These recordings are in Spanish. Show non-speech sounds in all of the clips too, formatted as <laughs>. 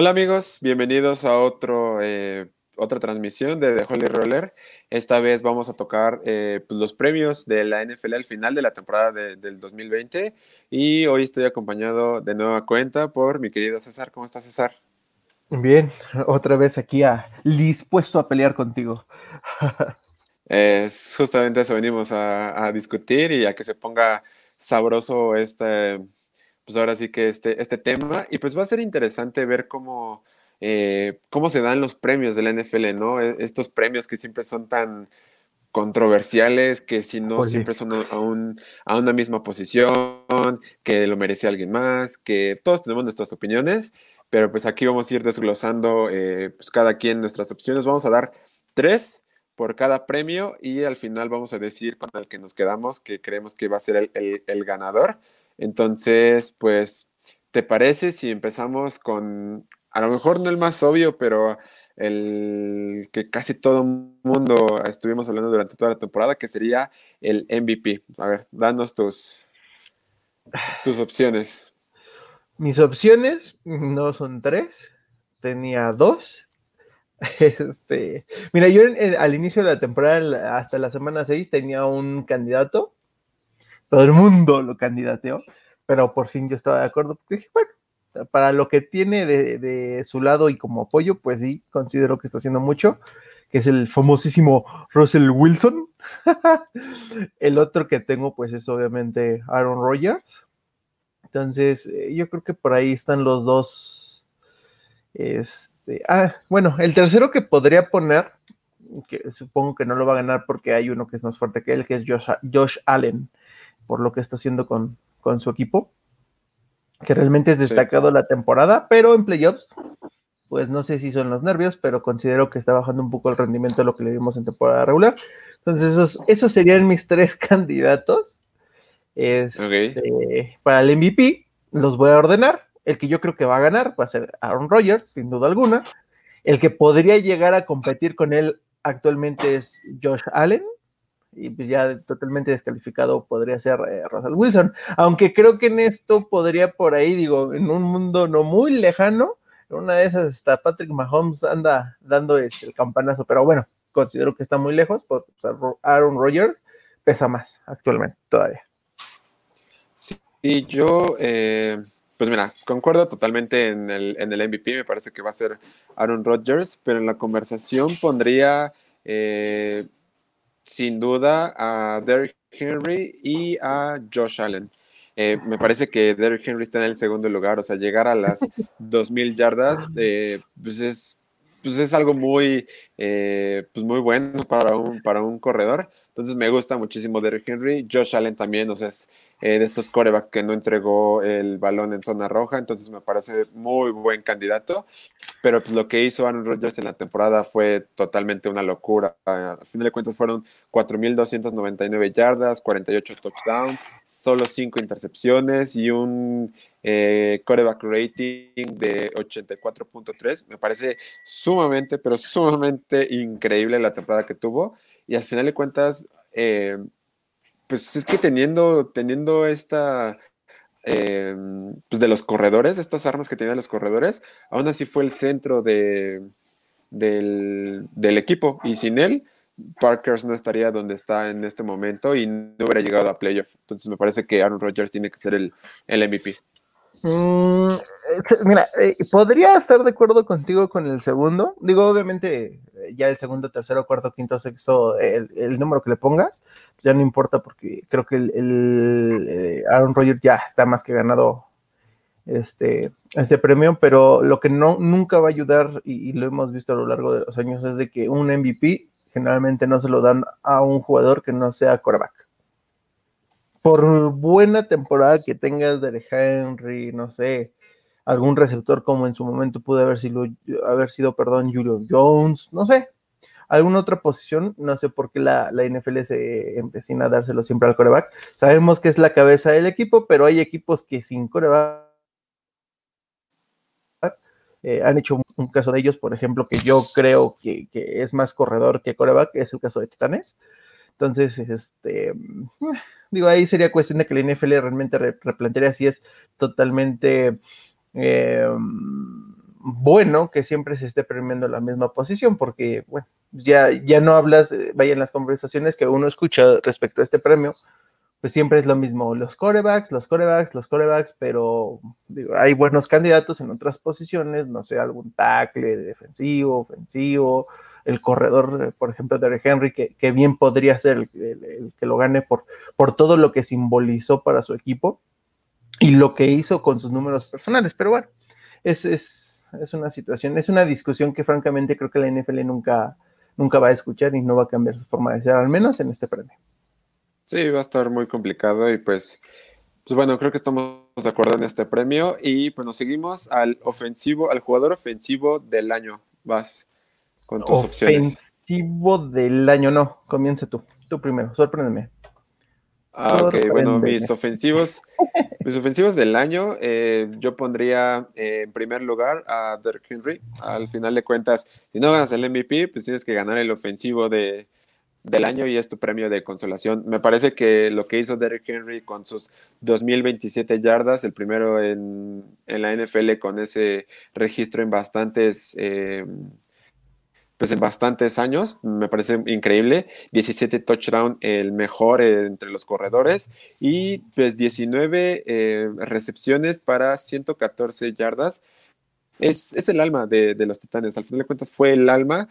Hola amigos, bienvenidos a otro, eh, otra transmisión de The Holy Roller. Esta vez vamos a tocar eh, pues, los premios de la NFL al final de la temporada del 2020 y hoy estoy acompañado de nueva cuenta por mi querido César. ¿Cómo estás César? Bien, otra vez aquí a, dispuesto a pelear contigo. es justamente eso venimos a, a discutir y a que se ponga sabroso este pues ahora sí que este, este tema. Y pues va a ser interesante ver cómo, eh, cómo se dan los premios de la NFL, ¿no? E, estos premios que siempre son tan controversiales, que si no siempre son a, a una misma posición, que lo merece alguien más, que todos tenemos nuestras opiniones, pero pues aquí vamos a ir desglosando eh, pues cada quien nuestras opciones. Vamos a dar tres por cada premio y al final vamos a decir con el que nos quedamos, que creemos que va a ser el, el, el ganador. Entonces, pues, ¿te parece si empezamos con, a lo mejor no el más obvio, pero el que casi todo mundo estuvimos hablando durante toda la temporada, que sería el MVP? A ver, danos tus, tus opciones. Mis opciones no son tres, tenía dos. <laughs> Este, mira, yo al inicio de la temporada, hasta la semana 6, tenía un candidato todo el mundo lo candidateó, pero por fin yo estaba de acuerdo, porque dije, bueno, para lo que tiene de, su lado y como apoyo, pues sí, considero que está haciendo mucho, que es el famosísimo Russell Wilson. <laughs> el otro que tengo, pues es obviamente Aaron Rodgers. Entonces, eh, yo creo que por ahí están los dos. Este, ah, bueno, el tercero que podría poner, que supongo que no lo va a ganar porque hay uno que es más fuerte que él, que es Josh, Josh Allen por lo que está haciendo con, su equipo, que realmente es destacado la temporada, pero en playoffs, pues no sé si son los nervios, pero considero que está bajando un poco el rendimiento de lo que le vimos en temporada regular. Entonces, esos, esos serían mis tres <laughs> candidatos. Este, para el MVP, los voy a ordenar. El que yo creo que va a ganar va a ser Aaron Rodgers, sin duda alguna. El que podría llegar a competir con él actualmente es Josh Allen y pues ya totalmente descalificado podría ser eh, Russell Wilson. Aunque creo que en esto podría por ahí, digo, en un mundo no muy lejano, una de esas está Patrick Mahomes anda dando este, el campanazo, pero bueno, considero que está muy lejos, por Aaron Rodgers pesa más actualmente todavía. Sí, yo, eh, pues mira, concuerdo totalmente en el, en el MVP, me parece que va a ser Aaron Rodgers, pero en la conversación pondría... Eh, sin duda a Derrick Henry y a Josh Allen. Eh, me parece que Derrick Henry está en el segundo lugar, o sea, llegar a las <laughs> 2.000 yardas, eh, pues, es, pues es algo muy, eh, pues muy bueno para un, para un corredor. Entonces me gusta muchísimo Derrick Henry. Josh Allen también, o sea, es de estos coreback que no entregó el balón en zona roja, entonces me parece muy buen candidato. Pero pues, lo que hizo Aaron Rodgers en la temporada fue totalmente una locura. Al fin de cuentas fueron 4.299 yardas, 48 touchdowns, solo 5 intercepciones y un eh, coreback rating de 84.3. Me parece sumamente, pero sumamente increíble la temporada que tuvo y al final de cuentas, eh, pues es que teniendo, teniendo esta, eh, pues de los corredores, estas armas que tenían los corredores, aún así fue el centro de, del, equipo. Y sin él, Parkers no estaría donde está en este momento y no hubiera llegado a playoff. Entonces me parece que Aaron Rodgers tiene que ser el, el MVP. Mm, mira, eh, podría estar de acuerdo contigo con el segundo. Digo, obviamente, eh, ya el segundo, tercero, cuarto, quinto, sexto, el, número que le pongas, ya no importa porque creo que el, eh, Aaron Rodgers ya está más que ganado este, ese premio, pero lo que no nunca va a ayudar, y, lo hemos visto a lo largo de los años, es de que un MVP generalmente no se lo dan a un jugador que no sea quarterback. Por buena temporada que tengas de Henry, no sé, algún receptor como en su momento pudo haber sido, haber sido perdón, Julio Jones, no sé, alguna otra posición, no sé por qué la, NFL se empecina a dárselo siempre al coreback. Sabemos que es la cabeza del equipo, pero hay equipos que sin coreback eh, han hecho un, caso de ellos, por ejemplo, que yo creo que, que, es más corredor que coreback, es el caso de Titanes. Entonces, este, digo, ahí sería cuestión de que la NFL realmente replantearía si es totalmente eh, bueno que siempre se esté premiando la misma posición, porque, bueno, ya, ya no hablas, eh, vaya en las conversaciones que uno escucha respecto a este premio, pues siempre es lo mismo, los corebacks, los corebacks, los corebacks, pero hay buenos candidatos en otras posiciones, no sé, algún tackle defensivo, ofensivo, el corredor, por ejemplo, de Henry, que, que, bien podría ser el, el, que lo gane por, por todo lo que simbolizó para su equipo y lo que hizo con sus números personales, pero bueno, es, es, es una situación, es una discusión que francamente creo que la NFL nunca, nunca va a escuchar y no va a cambiar su forma de ser, al menos en este premio. Sí, va a estar muy complicado y pues, pues bueno, creo que estamos de acuerdo en este premio y pues nos seguimos al ofensivo, al jugador ofensivo del año. Vas con tus opciones. Ofensivo del año, no, comienza tú, tú primero, sorpréndeme. Ah, ok, bueno, mis ofensivos, <laughs> mis ofensivos del año, eh, yo pondría eh, en primer lugar a Derrick Henry. Al final de cuentas, si no ganas el MVP, pues tienes que ganar el ofensivo de, del año y es tu premio de consolación. Me parece que lo que hizo Derrick Henry con sus 2027 yardas, el primero en, la NFL con ese registro en bastantes, eh, pues en bastantes años, me parece increíble. 17 touchdown, el mejor entre los corredores y pues 19 eh, recepciones para 114 yardas. Es, es el alma de, de los Titanes, al final de cuentas fue el alma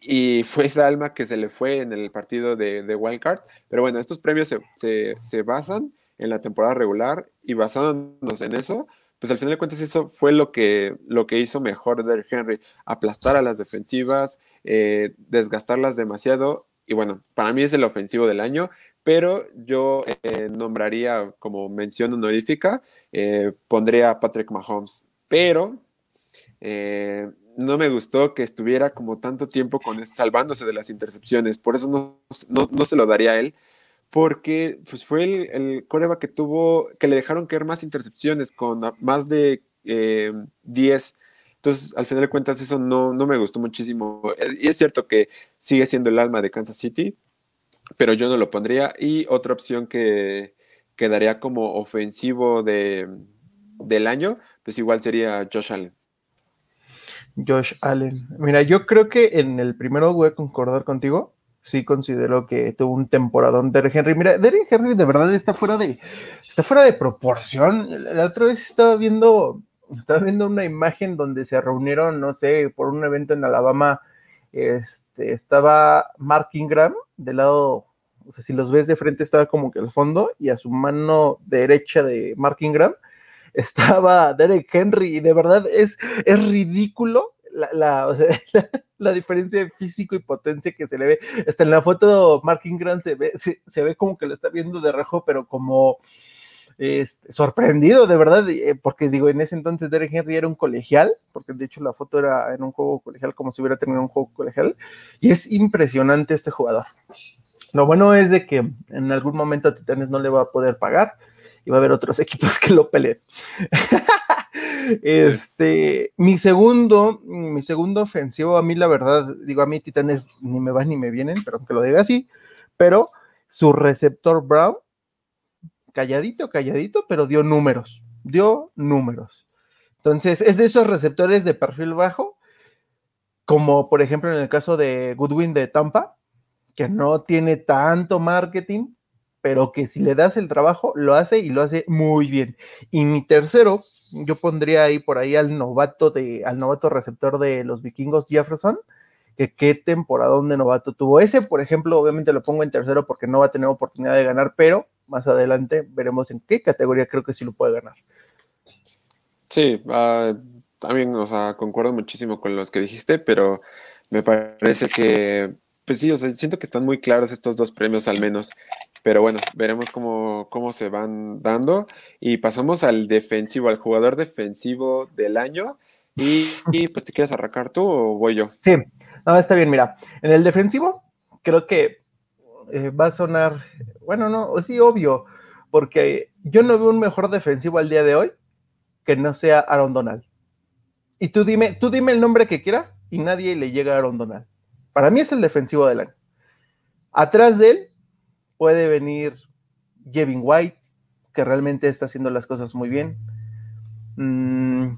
y fue esa alma que se le fue en el partido de, de Wildcard. Pero bueno, estos premios se, basan en la temporada regular y basándonos en eso, pues al final de cuentas eso fue lo que, lo que hizo mejor Derrick Henry, aplastar a las defensivas, eh, desgastarlas demasiado. Y bueno, para mí es el ofensivo del año, pero yo eh, nombraría como mención honorífica, eh, pondría a Patrick Mahomes. Pero no me gustó que estuviera como tanto tiempo con salvándose de las intercepciones. Por eso no, no, se lo daría a él, porque pues, fue el, el coreba que tuvo, que le dejaron caer más intercepciones con más de 10. Eh, Entonces, al final de cuentas, eso no, no me gustó muchísimo. Eh, y es cierto que sigue siendo el alma de Kansas City, pero yo no lo pondría. Y otra opción que quedaría como ofensivo de, del año, pues igual sería Josh Allen. Josh Allen. Mira, yo creo que en el primero voy a concordar contigo. Sí considero que tuvo un temporadón Derrick Henry. Mira, Derrick Henry de verdad está fuera de, está fuera de proporción. La otra vez estaba viendo, estaba viendo una imagen donde se reunieron, no sé, por un evento en Alabama. Este, estaba Mark Ingram del lado, o sea, si los ves de frente estaba como que al fondo y a su mano derecha de Mark Ingram estaba Derek Henry y de verdad es, es ridículo la, <laughs> la, diferencia de físico y potencia que se le ve. Hasta en la foto Mark Ingram se ve, se, ve como que lo está viendo de rejo, pero como este, sorprendido, de verdad, eh, porque digo, en ese entonces Derek Henry era un colegial, porque de hecho la foto era en un juego colegial como si hubiera tenido un juego colegial, y es impresionante este jugador. Lo bueno es de que en algún momento a Titanes no le va a poder pagar, y va a haber otros <laughs> equipos que lo peleen. Este, mi segundo, mi segundo ofensivo, a mí la verdad, digo, a mí Titanes ni me van ni me vienen, pero aunque lo diga así, pero su receptor Brown, calladito, calladito, pero dio números, dio números. Entonces, es de esos receptores de perfil bajo, como por ejemplo en el caso de Goodwin de Tampa, que no tiene tanto marketing, pero que si le das el trabajo, lo hace y lo hace muy bien. Y mi tercero, yo pondría ahí por ahí al novato de, al novato receptor de los vikingos, Jefferson, que qué temporada de novato tuvo. Ese, por ejemplo, obviamente lo pongo en tercero porque no va a tener oportunidad de ganar, pero más adelante veremos en qué categoría creo que sí lo puede ganar. Sí, uh, también, o sea, concuerdo muchísimo con los que dijiste, pero me parece que, pues sí, o sea, siento que están muy claros estos dos premios al menos. Pero bueno, veremos cómo, cómo se van dando. Y pasamos al defensivo, al jugador defensivo del año. Y, pues, ¿te quieres arrancar tú o voy yo? Sí, no, está bien, mira. En el defensivo, creo que eh, va a sonar, bueno, no, sí, obvio, porque yo no veo un mejor defensivo al día de hoy que no sea Aaron Donald. Y tú dime, tú dime el nombre que quieras y nadie le llega a Aaron Donald. Para mí es el defensivo del año. Atrás de él puede venir Jevin White, que realmente está haciendo las cosas muy bien. Mm,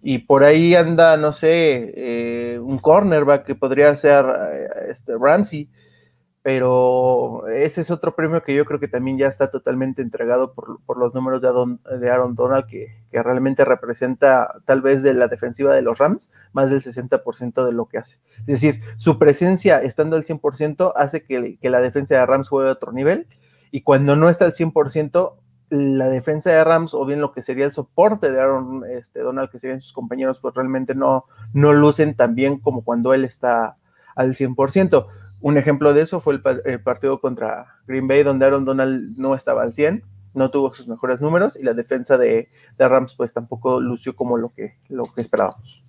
Y por ahí anda, no sé, eh, un cornerback que podría ser eh, este, Ramsey pero ese es otro premio que yo creo que también ya está totalmente entregado por, los números de, de Aaron Donald, que, realmente representa tal vez de la defensiva de los Rams más del 60% de lo que hace. Es decir, su presencia estando al 100% hace que, la defensa de Rams juegue a otro nivel, y cuando no está al 100%, la defensa de Rams, o bien lo que sería el soporte de Aaron este, Donald, que serían sus compañeros, pues realmente no, no lucen tan bien como cuando él está al 100%. Un ejemplo de eso fue el, partido contra Green Bay, donde Aaron Donald no estaba al 100, no tuvo sus mejores números y la defensa de, Rams pues tampoco lució como lo que, lo que esperábamos.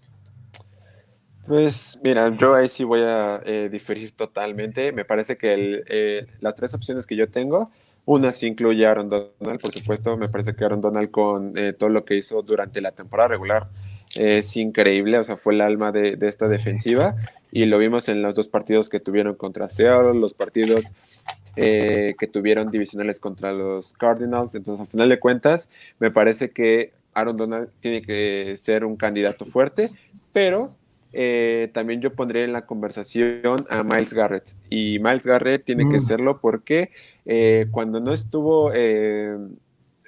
Pues mira, yo ahí sí voy a eh, diferir totalmente. Me parece que eh, las tres opciones que yo tengo, una sí incluye a Aaron Donald, por supuesto. Me parece que Aaron Donald con eh, todo lo que hizo durante la temporada regular es increíble, o sea, fue el alma de, esta defensiva y lo vimos en los dos partidos que tuvieron contra Seattle, los partidos eh, que tuvieron divisionales contra los Cardinals. Entonces, al final de cuentas, me parece que Aaron Donald tiene que ser un candidato fuerte, pero eh, también yo pondré en la conversación a Miles Garrett. Y Miles Garrett tiene que mm. serlo porque eh, cuando no estuvo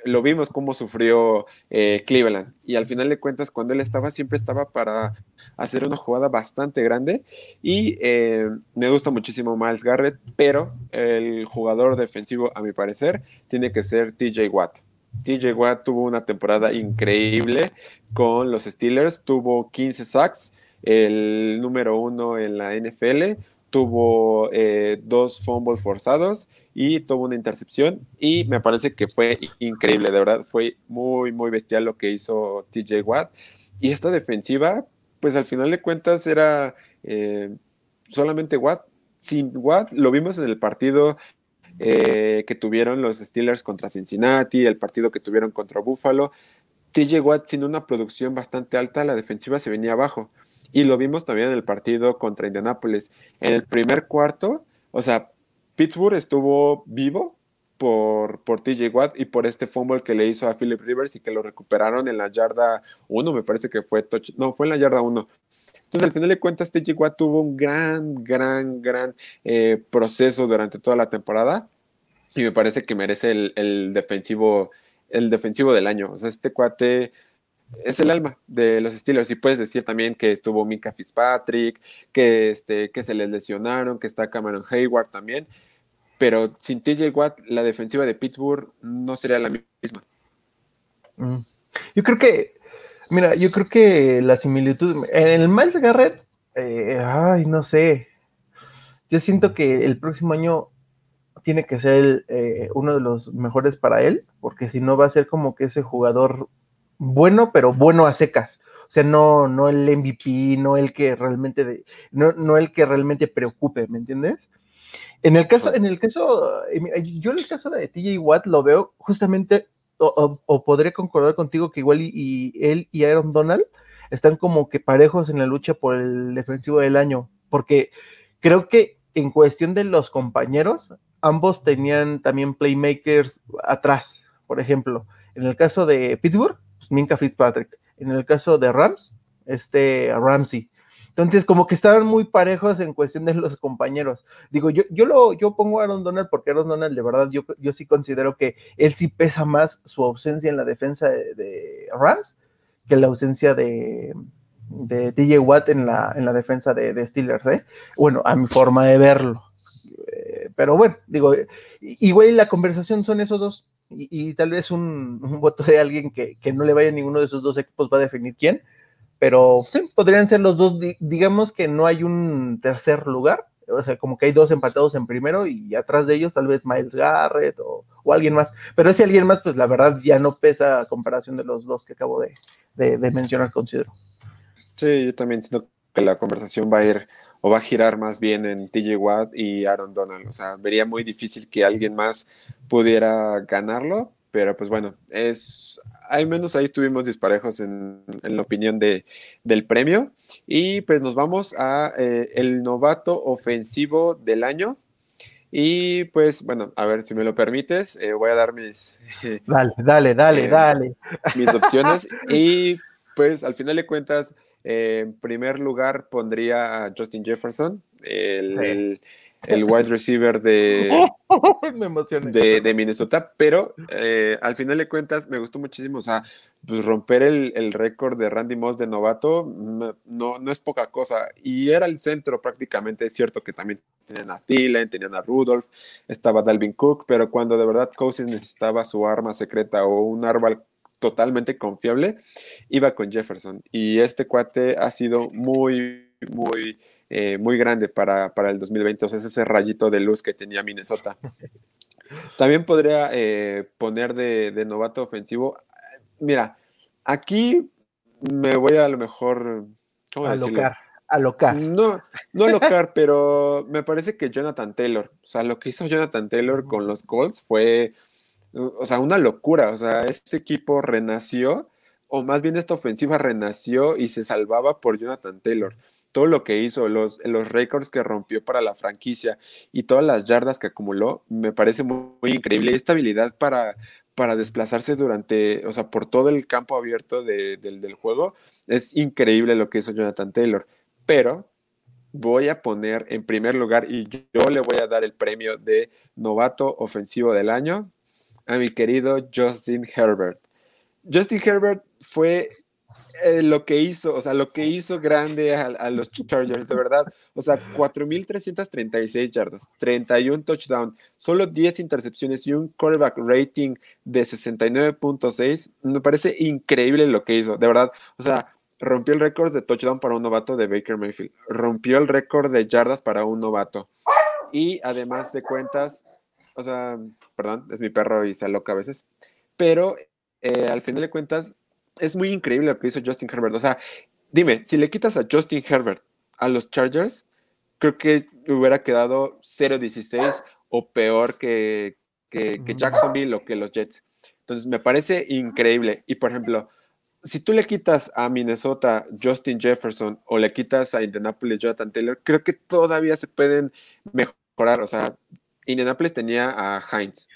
lo vimos cómo sufrió eh, Cleveland. Y al final de cuentas, cuando él estaba, siempre estaba para hacer una jugada bastante grande. Y eh, me gusta muchísimo Miles Garrett, pero el jugador defensivo, a mi parecer, tiene que ser TJ Watt. TJ Watt tuvo una temporada increíble con los Steelers, tuvo 15 sacks, el número uno en la NFL, tuvo eh, dos fumbles forzados y tuvo una intercepción y me parece que fue increíble, de verdad, fue muy, muy bestial lo que hizo TJ Watt. Y esta defensiva, pues al final de cuentas era eh, solamente Watt. Sin Watt lo vimos en el partido eh, que tuvieron los Steelers contra Cincinnati, el partido que tuvieron contra Buffalo. TJ Watt sin una producción bastante alta, la defensiva se venía abajo. Y lo vimos también en el partido contra Indianapolis. En el primer cuarto, o sea, Pittsburgh estuvo vivo por, por TJ Watt y por este fumble que le hizo a Philip Rivers y que lo recuperaron en la yarda 1, me parece que fue no, fue en la yarda 1. Entonces, al final de cuentas, TJ Watt tuvo un gran, gran, gran eh, proceso durante toda la temporada y me parece que merece el, el, defensivo el defensivo del año. O sea, este cuate es el alma de los Steelers. Y puedes decir también que estuvo Mika Fitzpatrick, que, este, que se les lesionaron, que está Cameron Hayward también pero sin TJ Watt, la defensiva de Pittsburgh no sería la misma. Mm. Yo creo que, mira, yo creo que la similitud, en el Miles Garrett, eh, ay, no sé, yo siento que el próximo año tiene que ser eh, uno de los mejores para él, porque si no va a ser como que ese jugador bueno, pero bueno a secas. O sea, no, no el MVP, no el que realmente, no, no el que realmente preocupe, ¿me entiendes? En el caso, en el caso, eh, yo en el caso de TJ Watt lo veo justamente, o, podré concordar contigo que igual y, él y Aaron Donald están como que parejos en la lucha por el defensivo del año, porque creo que en cuestión de los compañeros, ambos tenían también playmakers atrás, por ejemplo. En el caso de Pittsburgh, pues, Minka Fitzpatrick. En el caso de Rams, este Ramsey. Entonces, como que estaban muy parejos en cuestión de los compañeros. Digo, yo, yo lo, yo pongo a Aaron Donald porque Aaron Donald, de verdad, yo, yo sí considero que él sí pesa más su ausencia en la defensa de, Rams que la ausencia de, de DJ Watt en la, en la defensa de, Steelers, ¿eh? Bueno, a mi forma de verlo. Eh, pero bueno, digo, igual la conversación son esos dos. Y, tal vez un, voto de alguien que, que no le vaya a ninguno de esos dos equipos va a definir quién pero sí, podrían ser los dos, digamos que no hay un tercer lugar, o sea, como que hay dos empatados en primero y atrás de ellos tal vez Miles Garrett o, alguien más, pero ese alguien más, pues la verdad ya no pesa a comparación de los dos que acabo de, mencionar, considero. Sí, yo también siento que la conversación va a ir o va a girar más bien en TJ Watt y Aaron Donald, o sea, vería muy difícil que alguien más pudiera ganarlo, pero pues bueno, es, al menos ahí estuvimos disparejos en, la opinión de, del premio. Y pues nos vamos a eh, el novato ofensivo del año. Y pues bueno, a ver si me lo permites, eh, voy a dar mis... <laughs> Dale, dale, dale, eh, dale. Mis opciones. <laughs> Y pues al final de cuentas, en primer lugar pondría a Justin Jefferson, el, el wide receiver <laughs> de, de, Minnesota, pero eh, al final de cuentas me gustó muchísimo, o sea, pues romper el, récord de Randy Moss de novato no, no es poca cosa, y era el centro prácticamente, es cierto que también tenían a Thielen, tenían a Rudolph, estaba Dalvin Cook, pero cuando de verdad Cousins necesitaba su arma secreta o un árbol totalmente confiable, iba con Jefferson, y este cuate ha sido muy, muy eh, muy grande para, el 2020, o sea, es ese rayito de luz que tenía Minnesota. También podría eh, poner de, novato ofensivo. Mira, aquí me voy a, lo mejor. ¿cómo alocar, alocar. No, no alocar, <laughs> pero me parece que Jonathan Taylor, o sea, lo que hizo Jonathan Taylor con los Colts fue, o sea, una locura. O sea, este equipo renació, o más bien esta ofensiva renació y se salvaba por Jonathan Taylor todo lo que hizo, los, los récords que rompió para la franquicia y todas las yardas que acumuló, me parece muy, increíble. Y esta habilidad para, para desplazarse durante, o sea, por todo el campo abierto del juego, es increíble lo que hizo Jonathan Taylor. Pero voy a poner en primer lugar y yo le voy a dar el premio de novato ofensivo del año a mi querido Justin Herbert. Justin Herbert fue eh, lo que hizo, o sea, lo que hizo grande a, los <laughs> Chargers, de verdad. O sea, 4.336 yardas, 31 touchdowns, solo 10 intercepciones y un quarterback rating de 69.6. Me parece increíble lo que hizo, de verdad. O sea, rompió el récord de touchdown para un novato de Baker Mayfield, rompió el récord de yardas para un novato. Y además de cuentas, o sea, perdón, es mi perro y se aloca a veces, pero eh, al final de cuentas es muy increíble lo que hizo Justin Herbert. O sea, dime, si le quitas a Justin Herbert a los Chargers, creo que hubiera quedado 0-16 o peor que, que, Jacksonville o que los Jets. Entonces, me parece increíble. Y por ejemplo, si tú le quitas a Minnesota Justin Jefferson o le quitas a Indianapolis Jonathan Taylor, creo que todavía se pueden mejorar. O sea, Indianapolis tenía a Heinz,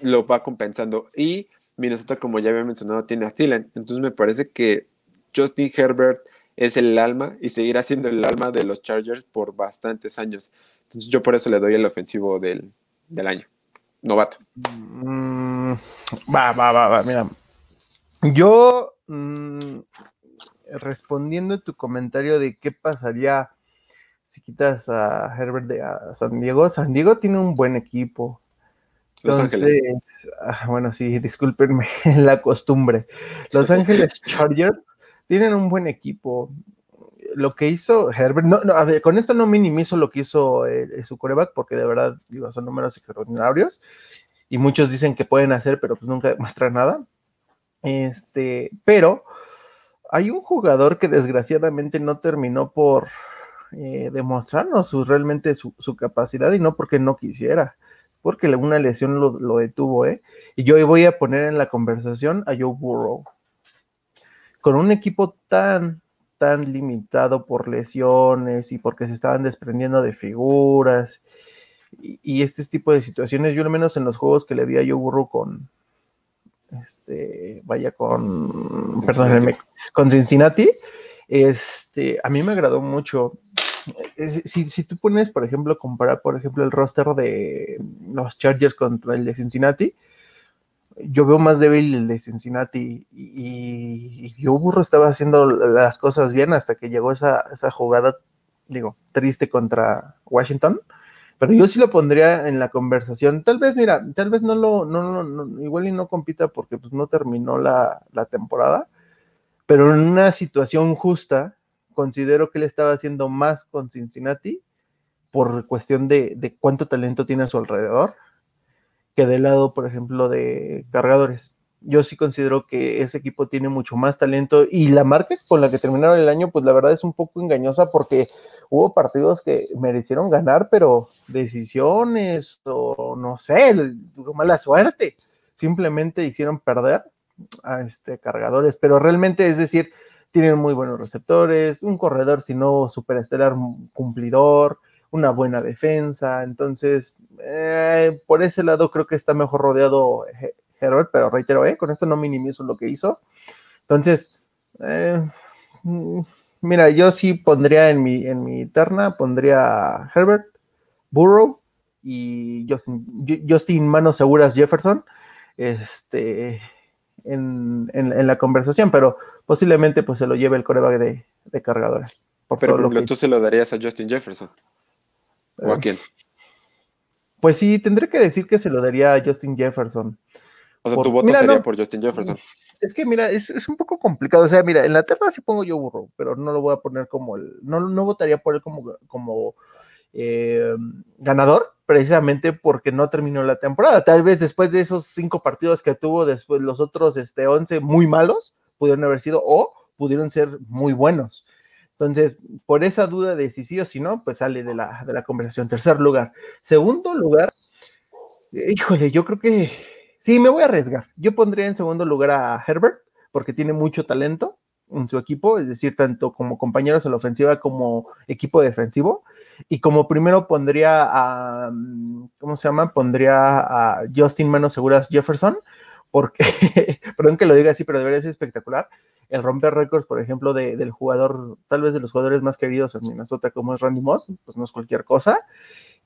lo va compensando. Y Minnesota, como ya había mencionado, tiene a Thielen. Entonces me parece que Justin Herbert es el alma y seguirá siendo el alma de los Chargers por bastantes años. Entonces yo por eso le doy el ofensivo del, año. Novato. Mm, va, va, va, va. Mira, yo mm, respondiendo a tu comentario de qué pasaría si quitas a Herbert de a San Diego, San Diego tiene un buen equipo. Los Ángeles. Ah, bueno, sí, discúlpenme <laughs> la costumbre. Los Ángeles Chargers tienen un buen equipo. Lo que hizo Herbert, no, a ver, con esto no minimizo lo que hizo eh, su coreback, porque de verdad digo, son números extraordinarios y muchos dicen que pueden hacer, pero pues nunca demuestran nada. Este, pero hay un jugador que desgraciadamente no terminó por eh, demostrarnos su, realmente su, su, capacidad y no porque no quisiera porque una lesión lo, detuvo, ¿eh? Y yo voy a poner en la conversación a Joe Burrow. Con un equipo tan, tan limitado por lesiones y porque se estaban desprendiendo de figuras y, este tipo de situaciones, yo al menos en los juegos que le vi a Joe Burrow con, este, vaya con, perdón, con Cincinnati, este, a mí me agradó mucho si, si, tú pones, por ejemplo, comparar, por ejemplo, el roster de los Chargers contra el de Cincinnati, yo veo más débil el de Cincinnati y, yo Burro estaba haciendo las cosas bien hasta que llegó esa, esa jugada, digo, triste contra Washington. Pero yo sí lo pondría en la conversación. Tal vez, mira, tal vez no lo, no, no, igual y no compita porque pues no terminó la, la temporada, pero en una situación justa, considero que él estaba haciendo más con Cincinnati por cuestión de, cuánto talento tiene a su alrededor que del lado, por ejemplo, de cargadores. Yo sí considero que ese equipo tiene mucho más talento y la marca con la que terminaron el año, pues la verdad es un poco engañosa porque hubo partidos que merecieron ganar, pero decisiones o no sé, mala suerte, simplemente hicieron perder a este cargadores, pero realmente es decir, tienen muy buenos receptores, un corredor, si no superestelar, cumplidor, una buena defensa. Entonces, eh, por ese lado creo que está mejor rodeado Herbert, pero reitero, eh, con esto no minimizo lo que hizo. Entonces, Eh, mm, mira, yo sí pondría en mi, en mi terna, pondría Herbert, Burrow y Justin, Justin Manos Seguras Jefferson este, en, la conversación, pero posiblemente pues se lo lleve el coreback de, de cargadores. pero lo que... tú se lo darías a Justin Jefferson. ¿O a eh, quién? Pues sí, tendré que decir que se lo daría a Justin Jefferson. O sea, tu voto sería por Justin Jefferson. Es que mira, es, un poco complicado. O sea, mira, en la terna sí pongo yo burro, pero no lo voy a poner como el. No, no votaría por él como, como eh, ganador, precisamente porque no terminó la temporada. Tal vez después de esos cinco partidos que tuvo, después los otros este, 11 muy malos, pudieron haber sido o pudieron ser muy buenos. Entonces, por esa duda de si sí o si no, pues sale de la, de la conversación. Tercer lugar. Segundo lugar, híjole, yo creo que Sí, me voy a arriesgar. Yo pondría en segundo lugar a Herbert, porque tiene mucho talento en su equipo, es decir, tanto como compañeros en la ofensiva como equipo defensivo. Y como primero pondría a, mm, ¿cómo se llama? Pondría a Justin Manos Seguras Jefferson, porque, <laughs> perdón que lo diga así, pero debería ser espectacular. El romper récords, por ejemplo, del jugador, tal vez de los jugadores más queridos en Minnesota, como es Randy Moss, pues no es cualquier cosa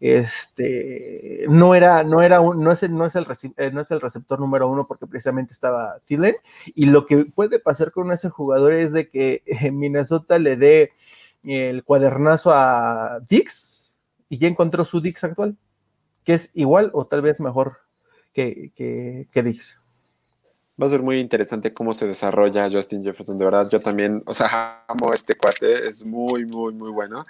este no era, no era un, no es el, no es el, eh, es receptor número uno porque precisamente estaba Thielen. Y lo que puede pasar con ese jugador es de que eh, Minnesota le dé el cuadernazo a Dix y ya encontró su Dix actual, que es igual o tal vez mejor que, que, que Dix. Va a ser muy interesante cómo se desarrolla Justin Jefferson. De verdad, yo también, o sea, <laughs> amo este cuate, es muy, muy, muy bueno.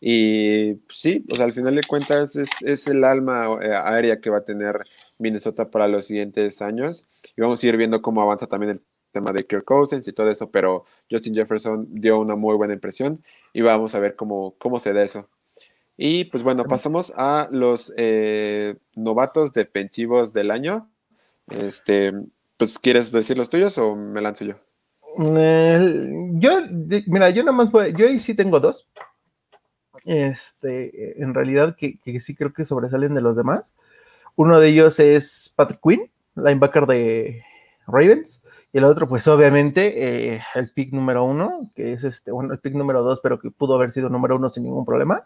Y pues, sí, o sea, al final de cuentas es, el alma eh, aérea que va a tener Minnesota para los siguientes años. Y vamos a ir viendo cómo avanza también el tema de Kirk Cousins y todo eso, pero Justin Jefferson dio una muy buena impresión y vamos a ver cómo, cómo se da eso. Y pues bueno, pasamos a los eh, novatos defensivos del año. Este, pues, ¿quieres decir los tuyos o me lanzo yo? yo, mira, yo nada más voy, yo ahí sí tengo dos este, en realidad que, sí creo que sobresalen de los demás. Uno de ellos es Patrick Quinn, linebacker de Ravens, y el otro, pues obviamente, eh, el pick número uno, que es este, bueno, el pick número dos, pero que pudo haber sido número uno sin ningún problema,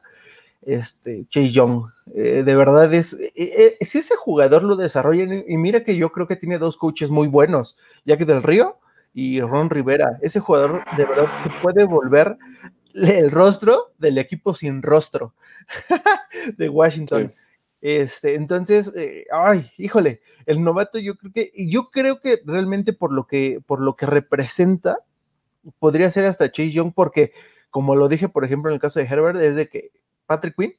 este, Chase Young. Eh, de verdad es, eh, si ese jugador lo desarrolla, y mira que yo creo que tiene dos coaches muy buenos, Jack del Río y Ron Rivera, ese jugador de verdad que puede volver el rostro del equipo sin rostro <laughs> de Washington. Este, entonces, eh, ay, híjole, el novato yo creo que, yo creo que realmente por lo que, por lo que representa, podría ser hasta Chase Young, porque como lo dije, por ejemplo, en el caso de Herbert, es de que Patrick Quinn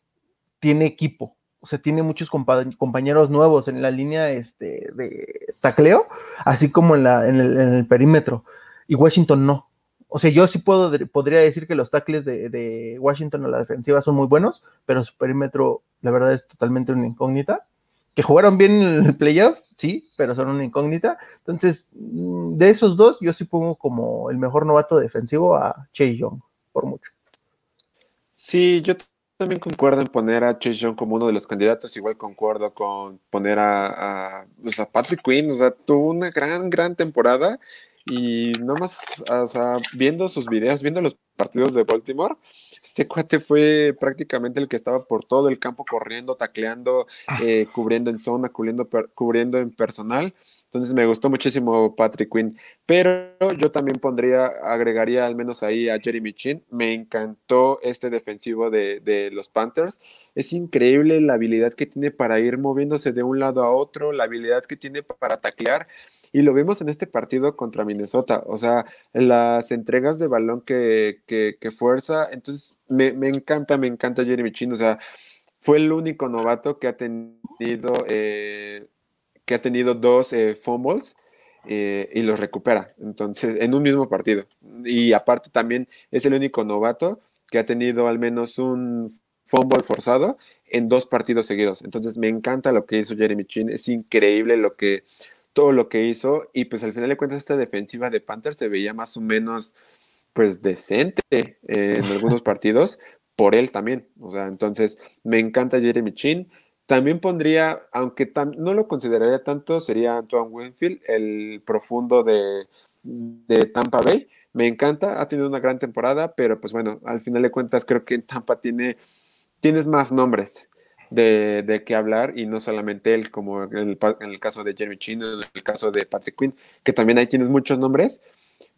tiene equipo, o sea, tiene muchos compañeros nuevos en la línea este, de tacleo, así como en, la, en el perímetro, y Washington no. O sea, yo sí puedo, podría decir que los tackles de, Washington a la defensiva son muy buenos, pero su perímetro, la verdad, es totalmente una incógnita. Que jugaron bien en el playoff, sí, pero son una incógnita. Entonces, mm, de esos dos, yo sí pongo como el mejor novato defensivo a Chase Young, por mucho. Sí, yo también concuerdo en poner a Chase Young como uno de los candidatos. Igual concuerdo con poner a, pues, Patrick Quinn. O sea, tuvo una gran, gran temporada y nomás, o sea, viendo sus videos, viendo los partidos de Baltimore, este cuate fue prácticamente el que estaba por todo el campo corriendo, tacleando, ah. eh, cubriendo en zona, cubriendo, cubriendo en personal. Entonces me gustó muchísimo Patrick Quinn. Pero yo también pondría, agregaría al menos ahí a Jeremy Chin. Me encantó este defensivo de, de, los Panthers. Es increíble la habilidad que tiene para ir moviéndose de un lado a otro, la habilidad que tiene para taclear. Y lo vimos en este partido contra Minnesota. O sea, las entregas de balón que, que, fuerza. Entonces, me, me, encanta, me encanta Jeremy Chin. O sea, fue el único novato que ha tenido, eh, que ha tenido dos eh, fumbles. Eh, y los recupera. Entonces, en un mismo partido. Y aparte también es el único novato que ha tenido al menos un fumble forzado en dos partidos seguidos. Entonces, me encanta lo que hizo Jeremy Chin. Es increíble lo que, todo lo que hizo y pues al final de cuentas esta defensiva de Panthers se veía más o menos pues decente eh, en algunos partidos por él también, o sea, entonces me encanta Jeremy Chin. También pondría, aunque no lo consideraría tanto, sería Antoine Winfield, el profundo de, de Tampa Bay, me encanta, ha tenido una gran temporada, pero pues bueno, al final de cuentas creo que en Tampa tiene, tienes más nombres de, de qué hablar y no solamente él, como en el, caso de Jeremy Chino, en el caso de Patrick Quinn, que también ahí tienes muchos nombres,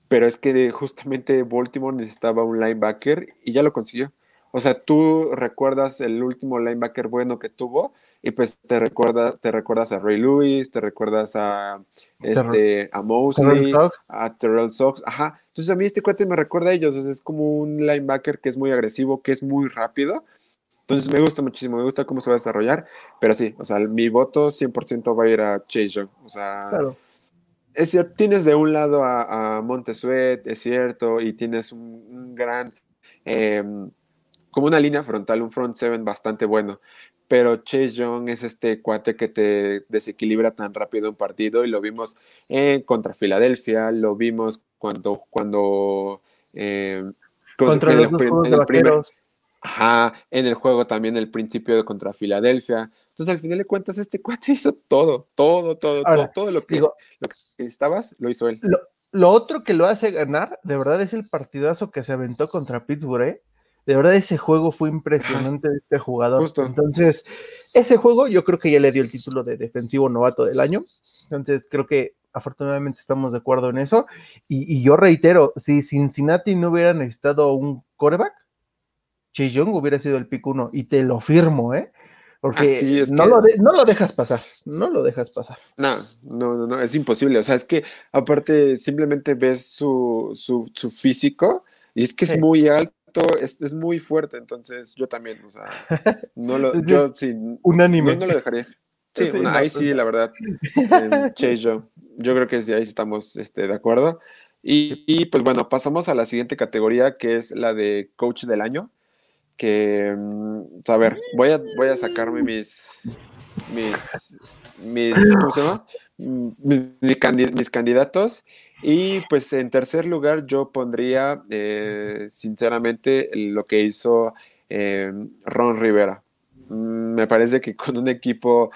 pero es que justamente Baltimore necesitaba un linebacker y ya lo consiguió. O sea, tú recuerdas el último linebacker bueno que tuvo y pues te recuerda, te recuerdas a Ray Lewis, te recuerdas a este a Mosley, a Terrell Sox, ajá. Entonces a mí este cuate me recuerda a ellos, es como un linebacker que es muy agresivo, que es muy rápido. Entonces me gusta muchísimo, me gusta cómo se va a desarrollar, pero sí, o sea, mi voto 100% va a ir a Chase Young, o sea, es cierto, tienes de un lado a, a Montesuet, es cierto, y tienes un, gran, em, como una línea frontal, un front seven bastante bueno, pero Chase Young es este cuate que te desequilibra tan rápido un partido y lo vimos en contra Filadelfia, lo vimos cuando, cuando em, contra los en el, primer, ajá, en el juego también el principio de contra Filadelfia. Entonces al final de cuentas este cuate hizo todo, todo, todo, todo, todo lo que, lo que estabas, lo hizo él. Lo, otro que lo hace ganar, de verdad, es el partidazo que se aventó contra Pittsburgh, ¿eh? De verdad, ese juego fue impresionante de este jugador. Entonces, ese juego yo creo que ya le dio el título de defensivo novato del año. Entonces, creo que afortunadamente estamos de acuerdo en eso. Y, yo reitero, si Cincinnati no hubiera necesitado un coreback, Chase Young hubiera sido el pick uno. Y te lo firmo, ¿eh? Porque no, lo no lo dejas pasar, no lo dejas pasar. No, no, no, no, es imposible. O sea, es que aparte simplemente ves su, su, su físico y es que es muy alto, es, es, muy fuerte. Entonces yo también, o sea, no lo, <laughs> yo sí, unánime. No, no, lo dejaría. <laughs> Sí, ahí sí, la verdad. <laughs> Chase Young. Yo creo que sí, ahí estamos este, de acuerdo. Y, y pues bueno, pasamos a la siguiente categoría que es la de coach del año que, mm, a ver, voy a, voy a sacarme mis, mis, mis, ¿cómo se llama? Mm, mis, candidatos. Y pues en tercer lugar yo pondría, eh, sinceramente, lo que hizo eh, Ron Rivera. Mm, me parece que con un equipo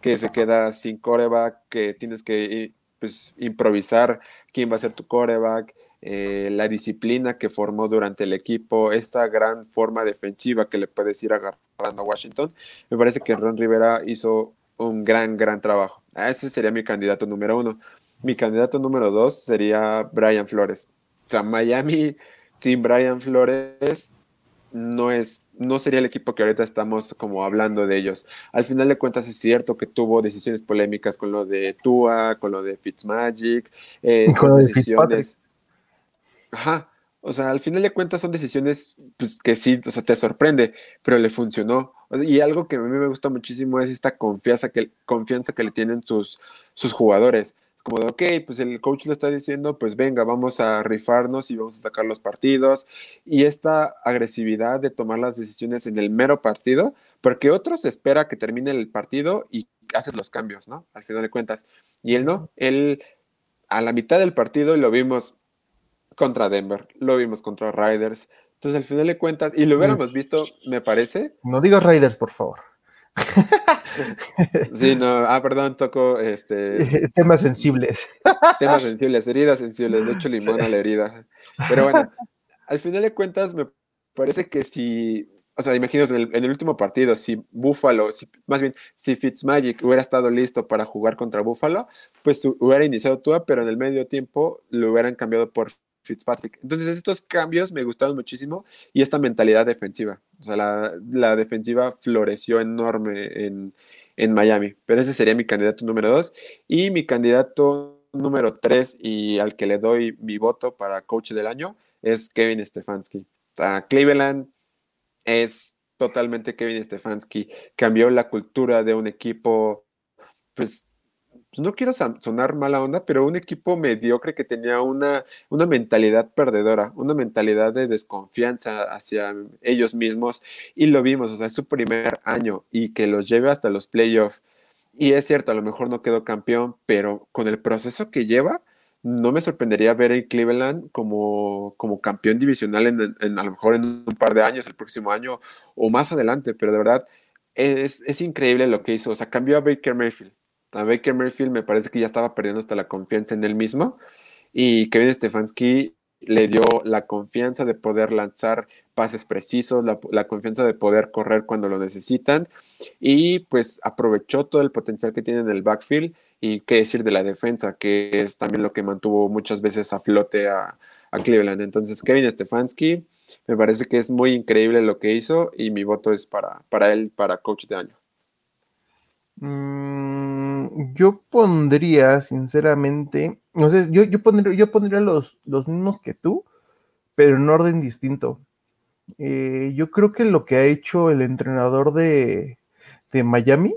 que se queda sin coreback, que tienes que pues, improvisar quién va a ser tu coreback, eh, la disciplina que formó durante el equipo, esta gran forma defensiva que le puedes ir agarrando a Washington, me parece que Ron Rivera hizo un gran, gran trabajo. Ese sería mi candidato número uno. Mi candidato número dos sería Brian Flores. O sea, Miami sin Brian Flores no es no sería el equipo que ahorita estamos como hablando de ellos. Al final de cuentas es cierto que tuvo decisiones polémicas con lo de Tua, con lo de Fitzmagic, eh, con decisiones. Ajá. O sea, al final de cuentas son decisiones pues, que sí, o sea, te sorprende, pero le funcionó. Y algo que a mí me gusta muchísimo es esta confianza que, confianza que le tienen sus, sus jugadores. Como de, ok, pues el coach lo está diciendo, pues venga, vamos a rifarnos y vamos a sacar los partidos. Y esta agresividad de tomar las decisiones en el mero partido, porque otros espera que termine el partido y haces los cambios, ¿no? Al final de cuentas. Y él no, él a la mitad del partido, lo vimos contra Denver, lo vimos contra Riders. Entonces, al final de cuentas, y lo hubiéramos visto, me parece. No digas Riders, por favor. <laughs> sí, no, ah, perdón, toco este. <laughs> Temas sensibles. Temas sensibles, heridas sensibles, de hecho <laughs> limón a la herida. Pero bueno, al final de cuentas, me parece que si, o sea, imagínate en el, último partido, si Buffalo, si, más bien, si Fitzmagic hubiera estado listo para jugar contra Buffalo, pues hubiera iniciado Tua, pero en el medio tiempo lo hubieran cambiado por Fitzpatrick. Entonces, estos cambios me gustaron muchísimo y esta mentalidad defensiva. O sea, la, defensiva floreció enorme en, Miami. Pero ese sería mi candidato número dos. Y mi candidato número tres y al que le doy mi voto para coach del año es Kevin Stefanski. O sea, Cleveland es totalmente Kevin Stefanski. Cambió la cultura de un equipo, pues no quiero sonar mala onda, pero un equipo mediocre que tenía una, una mentalidad perdedora, una mentalidad de desconfianza hacia ellos mismos, y lo vimos, o sea, es su primer año y que los lleve hasta los playoffs. Y es cierto, a lo mejor no quedó campeón, pero con el proceso que lleva, no me sorprendería ver a Cleveland como, como campeón divisional en, a lo mejor en un par de años, el próximo año o más adelante, pero de verdad es, es increíble lo que hizo. O sea, cambió a Baker Mayfield, a Baker Mayfield me parece que ya estaba perdiendo hasta la confianza en él mismo. Y Kevin Stefanski le dio la confianza de poder lanzar pases precisos, la, confianza de poder correr cuando lo necesitan y pues aprovechó todo el potencial que tiene en el backfield y qué decir de la defensa, que es también lo que mantuvo muchas veces a flote a, Cleveland. Entonces, Kevin Stefanski, me parece que es muy increíble lo que hizo y mi voto es para, para él, para coach de año. Mm, yo pondría, sinceramente, no sé, yo, yo pondría, yo pondría los, los mismos que tú, pero en orden distinto. Eh, yo creo que lo que ha hecho el entrenador de, de Miami,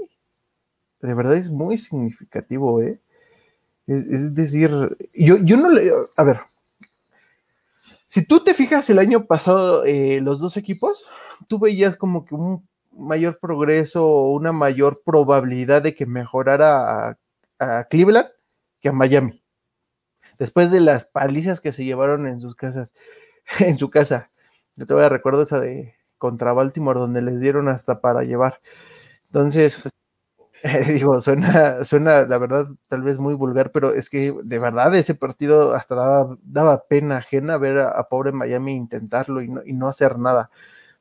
de verdad es muy significativo, ¿eh? Es, decir, yo, yo no le. A ver. Si tú te fijas el año pasado, eh, los dos equipos, tú veías como que un mayor progreso o una mayor probabilidad de que mejorara a, Cleveland que a Miami. Después de las palizas que se llevaron en sus casas, <laughs> en su casa. Yo todavía recuerdo esa de contra Baltimore, donde les dieron hasta para llevar. Entonces, <laughs> <laughs> digo, suena, suena, la verdad, tal vez muy vulgar, pero es que de verdad ese partido hasta daba, daba pena ajena ver a, pobre Miami intentarlo y no, y no hacer nada.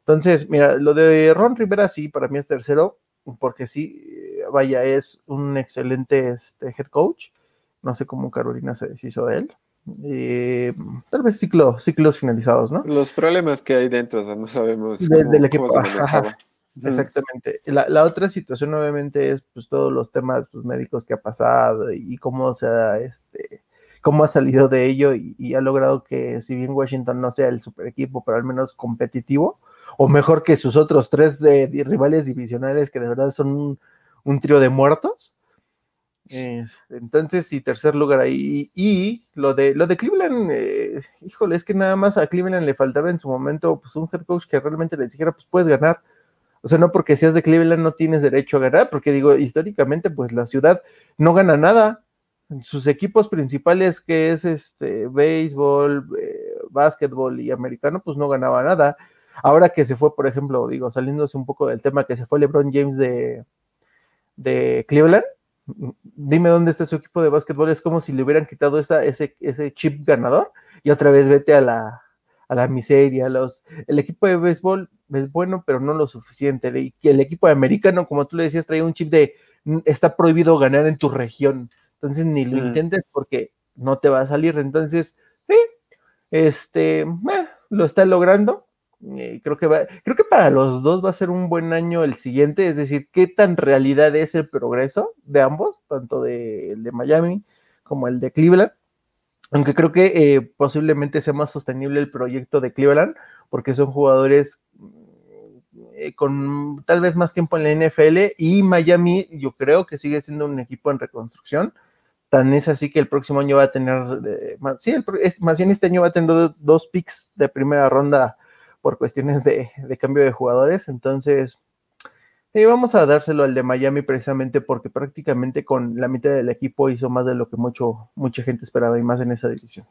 Entonces, mira, lo de Ron Rivera sí, para mí es tercero, porque sí, vaya, es un excelente este, head coach. No sé cómo Carolina se deshizo de él. Eh, tal vez ciclo, ciclos finalizados, ¿no? Los problemas que hay dentro, o sea, no sabemos cómo, del equipo. exactamente. La, otra situación, obviamente, es pues todos los temas pues, médicos que ha pasado y, cómo se ha, este, cómo ha salido de ello y, y, ha logrado que, si bien Washington no sea el super equipo, pero al menos competitivo, o mejor que sus otros tres eh, rivales divisionales que de verdad son un, trío de muertos. entonces, sí, tercer lugar ahí. Y, lo de lo de Cleveland, eh, híjole, es que nada más a Cleveland le faltaba en su momento pues, un head coach que realmente le dijera, pues puedes ganar. O sea, no porque seas de Cleveland no tienes derecho a ganar, porque digo, históricamente, pues la ciudad no gana nada. Sus equipos principales, que es este béisbol, eh, básquetbol y americano, pues no ganaba nada. Ahora que se fue, por ejemplo, digo, saliéndose un poco del tema, que se fue LeBron James de, de Cleveland, dime dónde está su equipo de básquetbol, es como si le hubieran quitado esa, ese, ese chip ganador y otra vez vete a la, a la miseria. Los, el equipo de béisbol es bueno, pero no lo suficiente. Y el equipo de americano, como tú le decías, traía un chip de está prohibido ganar en tu región. Entonces ni lo intentes porque no te va a salir. Entonces, sí, este, eh, lo está logrando. Eh, creo, que va, creo que para los dos va a ser un buen año el siguiente, es decir, qué tan realidad es el progreso de ambos, tanto de, el de Miami como el de Cleveland. Aunque creo que eh, posiblemente sea más sostenible el proyecto de Cleveland, porque son jugadores eh, con tal vez más tiempo en la NFL y Miami yo creo que sigue siendo un equipo en reconstrucción. Tan es así que el próximo año va a tener, sí, más bien este año va a tener dos picks de primera ronda por cuestiones de, cambio de jugadores. Entonces, eh, vamos a dárselo al de Miami precisamente porque prácticamente con la mitad del equipo hizo más de lo que mucho, mucha gente esperaba y más en esa división.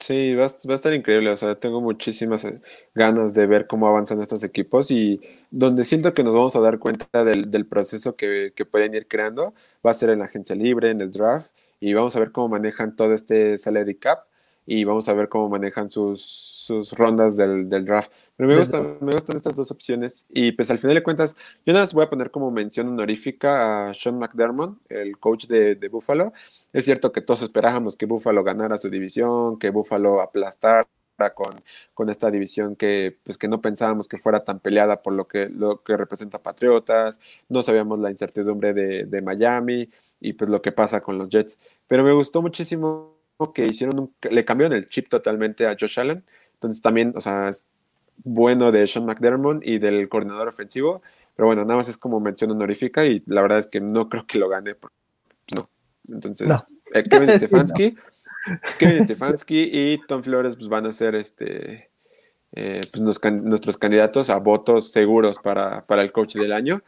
Sí, va, a estar increíble. O sea, tengo muchísimas eh, ganas de ver cómo avanzan estos equipos y donde siento que nos vamos a dar cuenta del, proceso que, que, pueden ir creando va a ser en la agencia libre, en el draft y vamos a ver cómo manejan todo este salary cap y vamos a ver cómo manejan sus, sus rondas del, del, draft. Pero me, gusta, me gustan estas dos opciones y pues al final de cuentas yo nada más voy a poner como mención honorífica a Sean McDermott, el coach de, de Buffalo. Es cierto que todos esperábamos que Buffalo ganara su división, que Buffalo aplastara con, con, esta división que, pues, que no pensábamos que fuera tan peleada por lo que, lo que representa Patriotas, no sabíamos la incertidumbre de, de Miami y pues lo que pasa con los Jets. Pero me gustó muchísimo que hicieron, le cambiaron el chip totalmente a Josh Allen. Entonces también, o sea, es bueno de Sean McDermott y del coordinador ofensivo. Pero bueno, nada más es como mención honorífica y la verdad es que no creo que lo gane. No. Entonces, eh, Kevin <laughs> Stefanski. Kevin Stefanski y Tom Flores pues, van a ser este, eh, pues, nuestros candidatos a votos seguros para, para el coach del año.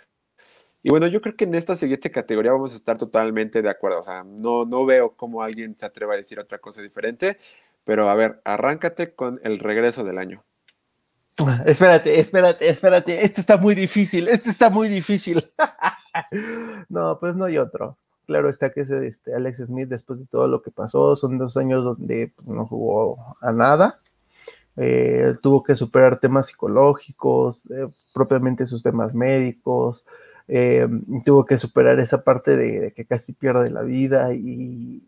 Y bueno, yo creo que en esta siguiente categoría vamos a estar totalmente de acuerdo. O sea, no, no veo cómo alguien se atreva a decir otra cosa diferente. Pero a ver, arráncate con el regreso del año. Espérate, espérate, espérate. Este está muy difícil, este está muy difícil. <laughs> no, pues no hay otro. claro está que es este, Alex Smith después de todo lo que pasó, son dos años donde pues, no jugó a nada, eh, tuvo que superar temas psicológicos, eh, propiamente sus temas médicos, eh, tuvo que superar esa parte de, que casi pierde la vida y,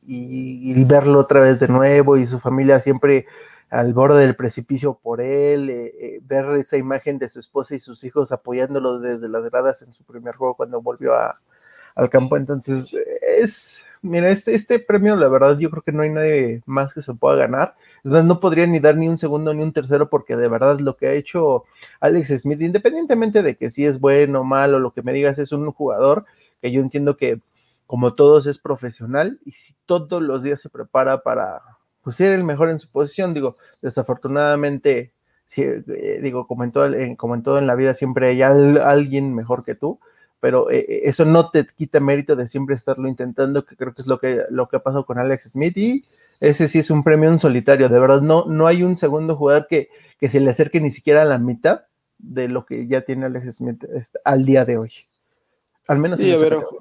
verlo otra vez de nuevo y su familia siempre al borde del precipicio por él, ver esa imagen de su esposa y sus hijos apoyándolo desde las gradas en su primer juego cuando volvió al campo. Entonces, es, mira, este, este premio, la verdad, yo creo que no hay nadie más que se pueda ganar. Es más, no podría ni dar ni un segundo ni un tercero porque de verdad lo que ha hecho Alex Smith, independientemente de que si es bueno o malo, lo que me digas es un jugador que yo entiendo que como todos es profesional y si todos los días se prepara para pues, ser el mejor en su posición, digo, desafortunadamente, eh, digo, como en, todo, como en todo en la vida siempre hay alguien mejor que tú, pero eh, eh, eso no te quita mérito de siempre estarlo intentando, que creo que es lo que, lo que ha pasado con Alex Smith y ese sí es un premio en solitario, de verdad, no, no hay un segundo jugador que, que se le acerque ni siquiera a la mitad de lo que ya tiene Alex Smith este, al día de hoy. Al menos. y a ver, ojo,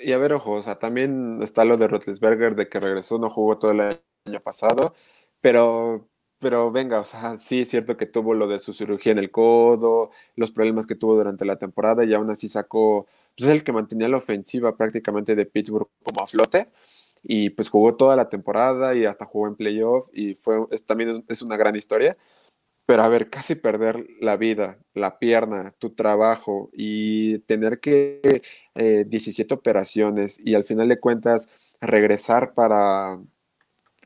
y a ver, ojo, o sea, también está lo de Rotlisberger de que regresó, no jugó todo el año pasado, pero, pero venga, o sea, sí es cierto que tuvo lo de su cirugía en el codo, los problemas que tuvo durante la temporada y aún así sacó, pues es el que mantenía la ofensiva prácticamente de Pittsburgh como a flote y pues jugó toda la temporada y hasta jugó en playoff y fue, también es una gran historia. Pero a ver, casi perder la vida, la pierna, tu trabajo y tener que 17 eh, operaciones y al final de cuentas regresar para,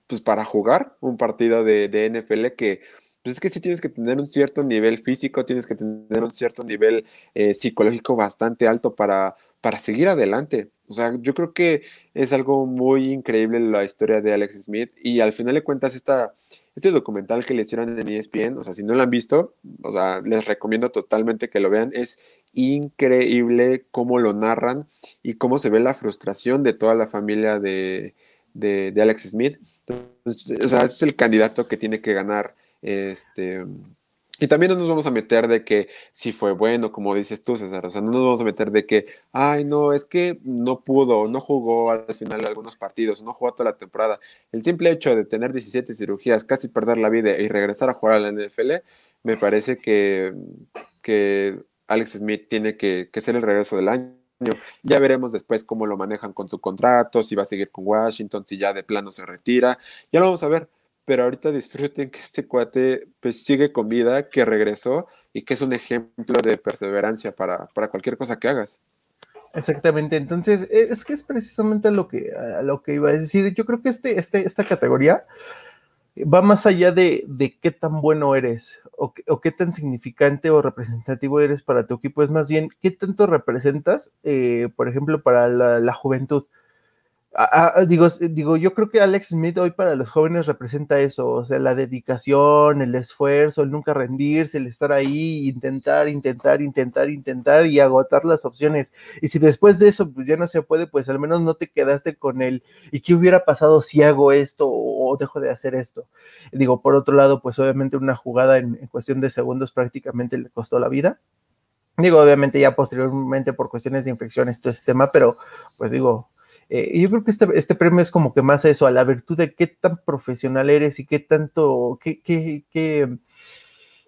pues para jugar un partido de, de NFL que pues es que sí tienes que tener un cierto nivel físico, tienes que tener un cierto nivel eh, psicológico bastante alto para, para seguir adelante. O sea, yo creo que es algo muy increíble la historia de Alex Smith y al final de cuentas esta, este documental que le hicieron en ESPN, o sea, si no lo han visto, o sea, les recomiendo totalmente que lo vean. Es increíble cómo lo narran y cómo se ve la frustración de toda la familia de, de, de Alex Smith. Entonces, o sea, es el candidato que tiene que ganar este y también no nos vamos a meter de que si fue bueno, como dices tú, César. O sea, no nos vamos a meter de que, ay, no, es que no pudo, no jugó al final algunos partidos, no jugó toda la temporada. El simple hecho de tener 17 cirugías, casi perder la vida y regresar a jugar a la NFL, me parece que, que Alex Smith tiene que, que ser el regreso del año. Ya veremos después cómo lo manejan con su contrato, si va a seguir con Washington, si ya de plano se retira. Ya lo vamos a ver pero ahorita disfruten que este cuate pues sigue con vida, que regresó y que es un ejemplo de perseverancia para, cualquier cosa que hagas. Exactamente, entonces e, es que es precisamente lo que, lo que iba a decir. Yo creo que este, este, esta categoría va más allá de, qué tan bueno eres o, qué tan significante o representativo eres para tu equipo, es más bien qué tanto representas, eh, por ejemplo, para la juventud. Ah, ah, digo, digo, yo creo que Alex Smith hoy para los jóvenes representa eso, o sea, la dedicación, el esfuerzo, el nunca rendirse, el estar ahí, intentar, intentar, intentar, intentar y agotar las opciones. Y si después de eso pues, ya no se puede, pues al menos no te quedaste con él. ¿Y qué hubiera pasado si hago esto o, dejo de hacer esto? Digo, por otro lado, pues obviamente una jugada en, en cuestión de segundos prácticamente le costó la vida. Digo, obviamente ya posteriormente por cuestiones de infecciones, todo ese tema, pero pues digo, eh, yo creo que este, este, premio es como que más eso, a la virtud de qué tan profesional eres y qué tanto, qué, qué, qué,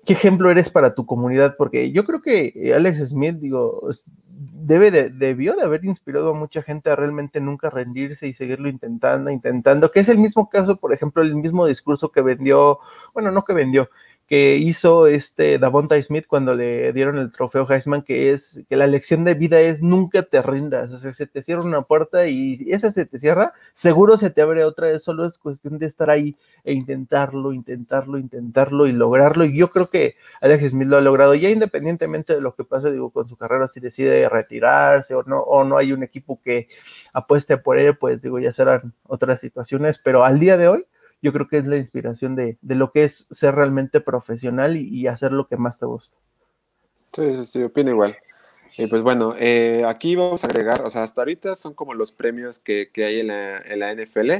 qué ejemplo eres para tu comunidad, porque yo creo que Alex Smith, digo, debe de, debió de haber inspirado a mucha gente a realmente nunca rendirse y seguirlo intentando, intentando, que es el mismo caso, por ejemplo, el mismo discurso que vendió, bueno, no que vendió, que hizo este Davonta Smith cuando le dieron el trofeo Heisman, que es que la lección de vida es nunca te rindas, o sea, se te cierra una puerta y esa se te cierra, seguro se te abre otra, solo es cuestión de estar ahí e intentarlo, intentarlo, intentarlo y lograrlo, y yo creo que Alex Smith lo ha logrado, ya independientemente de lo que pase, digo, con su carrera, si decide retirarse o no, o no hay un equipo que apueste por él, pues digo, ya serán otras situaciones, pero al día de hoy, yo creo que es la inspiración de, lo que es ser realmente profesional y, hacer lo que más te gusta. Sí, sí, sí, opino igual. Y pues bueno, eh, aquí vamos a agregar, o sea, hasta ahorita son como los premios que, hay en la, NFL.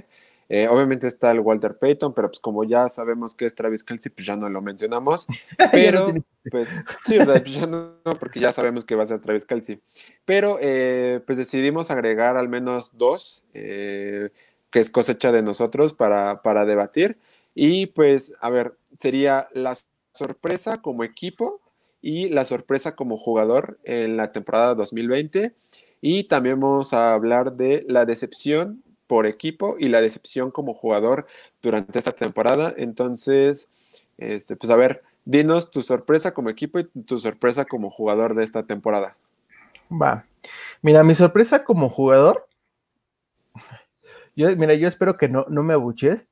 Eh, obviamente está el Walter Payton, pero pues como ya sabemos que es Travis Kelsey, pues ya no lo mencionamos. <laughs> Pero, pues sí, o sea, pues ya no, porque ya sabemos que va a ser Travis Kelsey. Pero eh, pues decidimos agregar al menos dos, eh, que es cosecha de nosotros para, para debatir. Y pues, a ver, sería la sorpresa como equipo y la sorpresa como jugador en la temporada 2020. Y también vamos a hablar de la decepción por equipo y la decepción como jugador durante esta temporada. Entonces, este, pues a ver, dinos tu sorpresa como equipo y tu sorpresa como jugador de esta temporada. Va. Mira, mi sorpresa como jugador. Yo, mira, yo espero que no, no me abuches,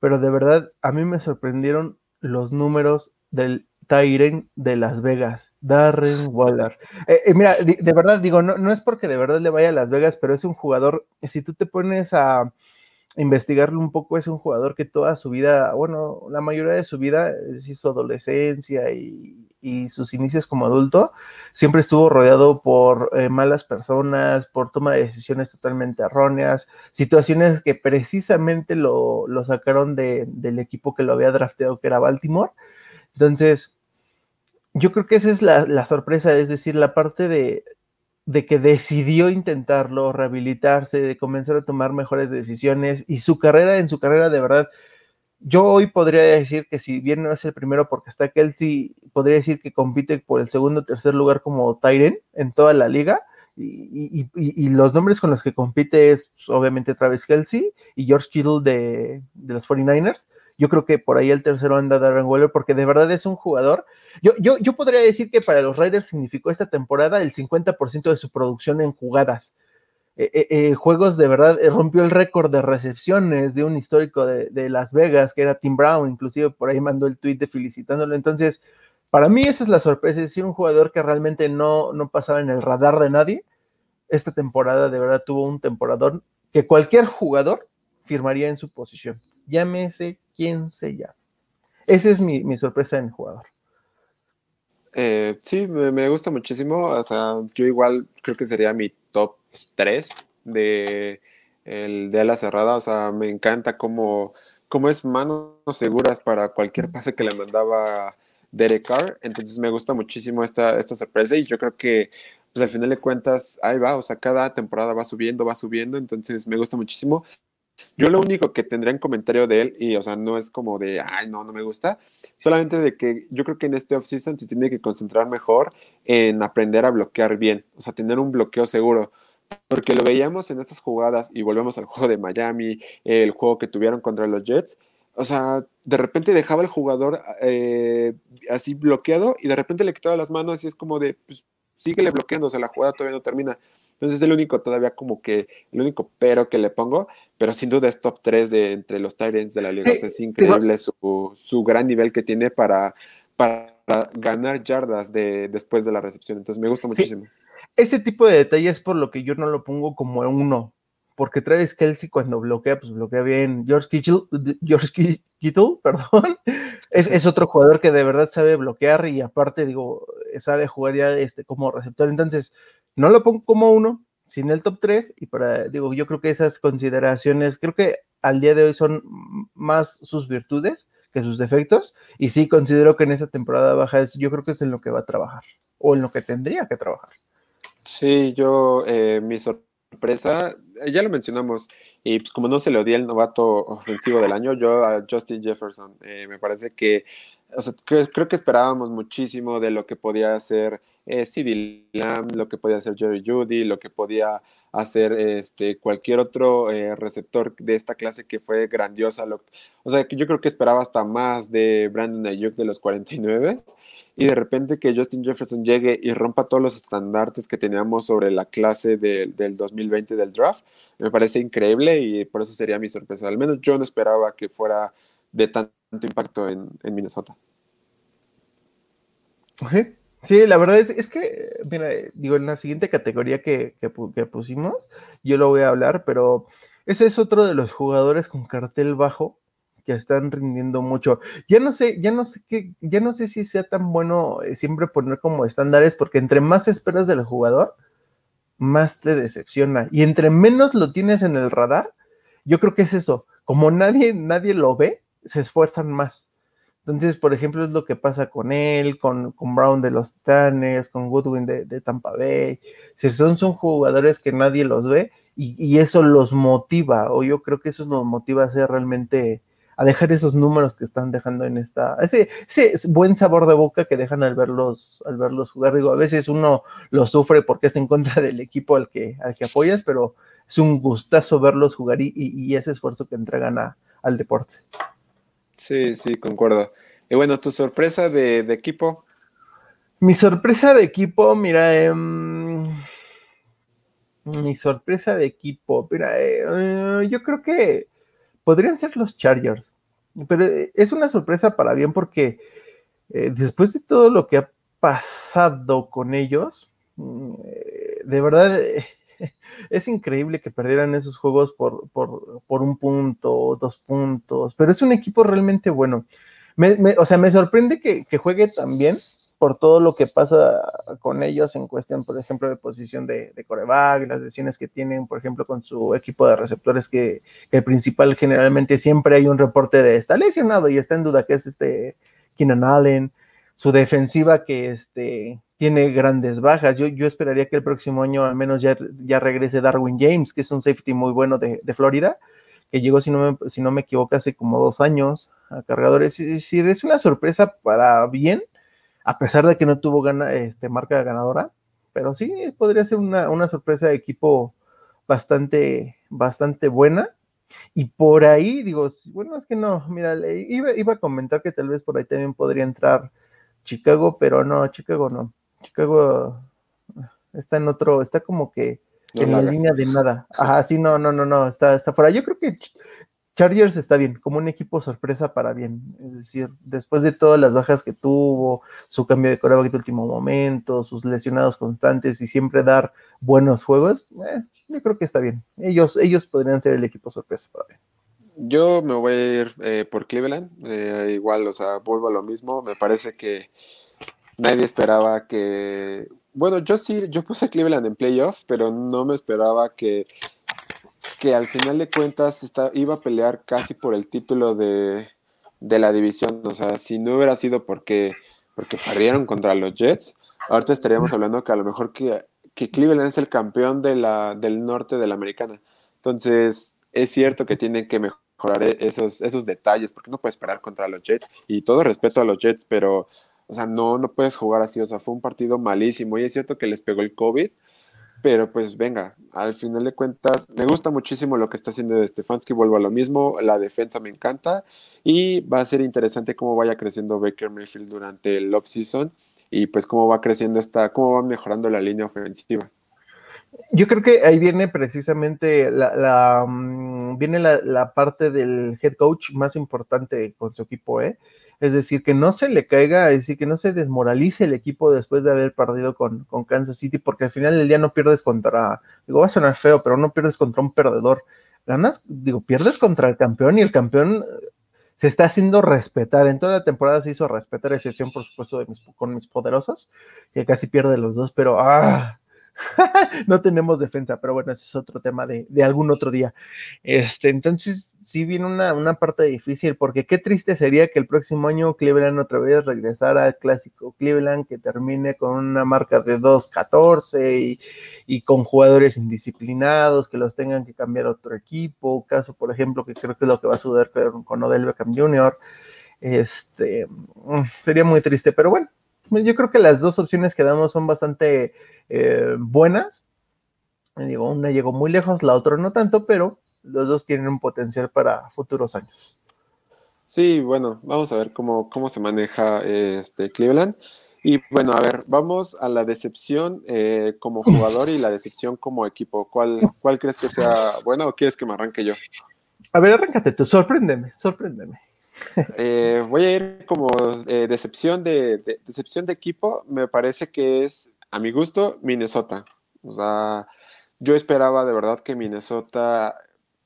pero de verdad a mí me sorprendieron los números del Tyren de Las Vegas, Darren <laughs> Waller. Eh, eh, mira, de, verdad digo, no, no es porque de verdad le vaya a Las Vegas, pero es un jugador, si tú te pones a investigarlo un poco, es un jugador que toda su vida, bueno, la mayoría de su vida, sí, su adolescencia y, sus inicios como adulto, siempre estuvo rodeado por eh, malas personas, por toma de decisiones totalmente erróneas, situaciones que precisamente lo, sacaron de, del equipo que lo había drafteado, que era Baltimore. Entonces, yo creo que esa es la, sorpresa, es decir, la parte de, que decidió intentarlo, rehabilitarse, de comenzar a tomar mejores decisiones y su carrera, en su carrera de verdad, yo hoy podría decir que si bien no es el primero porque está Kelsey, podría decir que compite por el segundo o tercer lugar como Tyren en toda la liga. Y, los nombres con los que compite es pues, obviamente Travis Kelsey y George Kittle de, de los 49ers. Yo creo que por ahí el tercero anda Darren Waller porque de verdad es un jugador yo, yo, yo podría decir que para los Raiders significó esta temporada el 50% de su producción en jugadas. Eh, eh, eh, juegos de verdad, rompió el récord de recepciones de un histórico de, Las Vegas, que era Tim Brown, inclusive por ahí mandó el tweet de felicitándolo. Entonces, para mí esa es la sorpresa, es un jugador que realmente no, no pasaba en el radar de nadie. Esta temporada de verdad tuvo un temporador que cualquier jugador firmaría en su posición. Llámese quien se llame. Esa es mi, mi sorpresa en el jugador. Eh, sí, me, gusta muchísimo. O sea, yo igual creo que sería mi top 3 de el de la cerrada. O sea, me encanta cómo, cómo es manos seguras para cualquier pase que le mandaba Derek Carr. Entonces me gusta muchísimo esta, esta sorpresa y yo creo que pues al final de cuentas ahí va. O sea, cada temporada va subiendo, va subiendo. Entonces me gusta muchísimo. Yo lo único que tendría en comentario de él, y o sea, no es como de, ay, no, no me gusta, solamente de que yo creo que en este offseason se tiene que concentrar mejor en aprender a bloquear bien, o sea, tener un bloqueo seguro, porque lo veíamos en estas jugadas y volvemos al juego de Miami, el juego que tuvieron contra los Jets, o sea, de repente dejaba el jugador eh, así bloqueado y de repente le quitaba las manos y es como de, pues, síguele bloqueando, o sea, la jugada todavía no termina. Entonces es el único todavía como que, el único pero que le pongo, pero sin duda es top 3 de entre los Tyrants de la liga. es increíble su, gran nivel que tiene para, para ganar yardas de, después de la recepción. Entonces me gusta muchísimo. Ese tipo de detalles por lo que yo no lo pongo como uno, porque Travis Kelsey cuando bloquea, pues bloquea bien. George Kittle, George Kittle <laughs> perdón, es, es, otro jugador que de verdad sabe bloquear y aparte, digo, sabe jugar ya este, como receptor. Entonces, no lo pongo como uno, sin el top 3, y para, digo, yo creo que esas consideraciones, creo que al día de hoy son más sus virtudes que sus defectos, y sí considero que en esa temporada baja es, yo creo que es en lo que va a trabajar, o en lo que tendría que trabajar. Sí, yo, eh, mi sorpresa, eh, ya lo mencionamos, y pues como no se le odia el novato ofensivo del año, yo a Justin Jefferson, eh, me parece que, o sea, creo, creo que esperábamos muchísimo de lo que podía hacer eh, Lamb, lo que podía hacer Jerry Judy, lo que podía hacer este, cualquier otro eh, receptor de esta clase que fue grandiosa. o sea, yo creo que esperaba hasta más de Brandon Ayuk de los 49 y de repente que Justin Jefferson llegue y rompa todos los estandartes que teníamos sobre la clase del 2020 del draft, me parece increíble y por eso sería mi sorpresa. Al menos yo no esperaba que fuera de tanto impacto en, Minnesota. Okay. Sí, la verdad es, que, mira, digo, en la siguiente categoría que, pusimos, yo lo voy a hablar, pero ese es otro de los jugadores con cartel bajo que están rindiendo mucho. Ya no sé, ya no sé qué, ya no sé si sea tan bueno eh, siempre poner como estándares, porque entre más esperas del jugador, más te decepciona. Y entre menos lo tienes en el radar, yo creo que es eso, como nadie, nadie lo ve, se esfuerzan más. Entonces, por ejemplo, es lo que pasa con él, con, con Brown de los Titanes, con Goodwin de, Tampa Bay. Si son, jugadores que nadie los ve y, eso los motiva, o yo creo que eso los motiva a ser realmente a dejar esos números que están dejando en esta, ese, ese buen sabor de boca que dejan al verlos, al verlos jugar. Digo, a veces uno lo sufre porque es en contra <laughs> del equipo al que, al que apoyas, pero es un gustazo verlos jugar y, y, ese esfuerzo que entregan a, al deporte. Sí, sí, concuerdo. Y bueno, tu sorpresa de, equipo. Mi sorpresa de equipo, mira, em, mi sorpresa de equipo, mira, eh, yo creo que podrían ser los Chargers, pero eh, es una sorpresa para bien porque eh, después de todo lo que ha pasado con ellos, mm, de verdad <laughs> es increíble que perdieran esos juegos por, un punto, dos puntos, pero es un equipo realmente bueno. o sea, me sorprende que, que juegue tan bien por todo lo que pasa con ellos en cuestión, por ejemplo, de posición de, de coreback, las lesiones que tienen, por ejemplo, con su equipo de receptores, que, el principal generalmente siempre hay un reporte de está lesionado y está en duda, que es este Keenan Allen, su defensiva que este, tiene grandes bajas. Yo, yo esperaría que el próximo año al menos ya, ya regrese Darwin James, que es un safety muy bueno de, Florida, que llegó, si no, me, si no me equivoco, hace como dos años a cargadores. Es decir, es una sorpresa para bien a pesar de que no tuvo gana, este, marca ganadora, pero sí podría ser una, sorpresa de equipo bastante, bastante buena. Y por ahí, digo, bueno, es que no, mira, iba, iba a comentar que tal vez por ahí también podría entrar Chicago, pero no, Chicago no. Chicago está en otro, está como que en la línea de nada. Ajá, sí, no, no, no, no, está, está fuera. Yo creo que Chargers está bien, como un equipo sorpresa para bien. Es decir, después de todas las bajas que tuvo, su cambio de coreback de último momento, sus lesionados constantes y siempre dar buenos juegos, eh, yo creo que está bien. Ellos, ellos podrían ser el equipo sorpresa para bien. Yo me voy a ir eh, por Cleveland. Eh, igual, o sea, vuelvo a lo mismo. Me parece que nadie esperaba que. Bueno, yo sí, yo puse Cleveland en playoff, pero no me esperaba que que al final de cuentas está, iba a pelear casi por el título de, la división. O sea, si no hubiera sido porque, porque perdieron contra los Jets, ahorita estaríamos hablando que a lo mejor que, que Cleveland es el campeón de la, del norte de la americana. Entonces, es cierto que tienen que mejorar e, esos, esos detalles, porque no puedes perder contra los Jets. Y todo respeto a los Jets, pero, o sea, no, no puedes jugar así. O sea, fue un partido malísimo. Y es cierto que les pegó el COVID, pero pues venga, al final de cuentas, me gusta muchísimo lo que está haciendo Stefanski, vuelvo a lo mismo, la defensa me encanta y va a ser interesante cómo vaya creciendo Baker Mayfield durante el off-season y pues cómo va creciendo esta, cómo va mejorando la línea ofensiva. Yo creo que ahí viene precisamente la, mm, viene la, parte del head coach más importante con su equipo, ¿eh? Es decir, que no se le caiga, es decir, que no se desmoralice el equipo después de haber perdido con, Kansas City, porque al final del día no pierdes contra, digo, va a sonar feo, pero no pierdes contra un perdedor. Ganas, digo, pierdes contra el campeón y el campeón eh, se está haciendo respetar. En toda la temporada se hizo respetar, excepción, por supuesto, de con mis poderosos, que casi pierde los dos, pero ¡ah! <laughs> no tenemos defensa, pero bueno, ese es otro tema de, algún otro día. Este, entonces, sí viene una, parte difícil, porque qué triste sería que el próximo año Cleveland otra vez regresara al clásico Cleveland, que termine con una marca de 2-14 y, y, con jugadores indisciplinados, que los tengan que cambiar a otro equipo. Caso, por ejemplo, que creo que es lo que va a suceder con Odell Beckham Jr. Este, mm, sería muy triste, pero bueno, yo creo que las dos opciones que damos son bastante eh, buenas. Digo, una llegó muy lejos, la otra no tanto, pero los dos tienen un potencial para futuros años. Sí, bueno, vamos a ver cómo, cómo se maneja este Cleveland. Y bueno, a ver, vamos a la decepción eh, como <laughs> jugador y la decepción como equipo. ¿Cuál, ¿Cuál crees que sea buena o quieres que me arranque yo? A ver, arráncate tú, sorpréndeme, sorpréndeme. <laughs> Eh, voy a ir como decepción de, decepción de equipo. Me parece que es a mi gusto, Minnesota. O sea, yo esperaba de verdad que Minnesota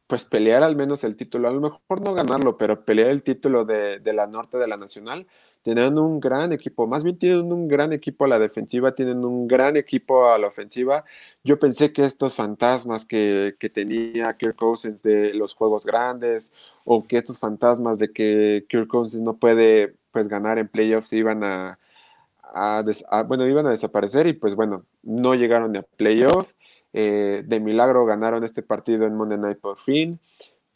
pues peleara al menos el título, a lo mejor no ganarlo, pero pelear el título de, la norte de la nacional, tenían un gran equipo, más bien tienen un gran equipo a la defensiva, tienen un gran equipo a la ofensiva. Yo pensé que estos fantasmas que, que tenía Kirk Cousins de los juegos grandes o que estos fantasmas de que Kirk Cousins no puede pues ganar en playoffs iban a, bueno, iban a desaparecer y pues bueno, no llegaron a playoff. Eh, de milagro ganaron este partido en Monday Night por fin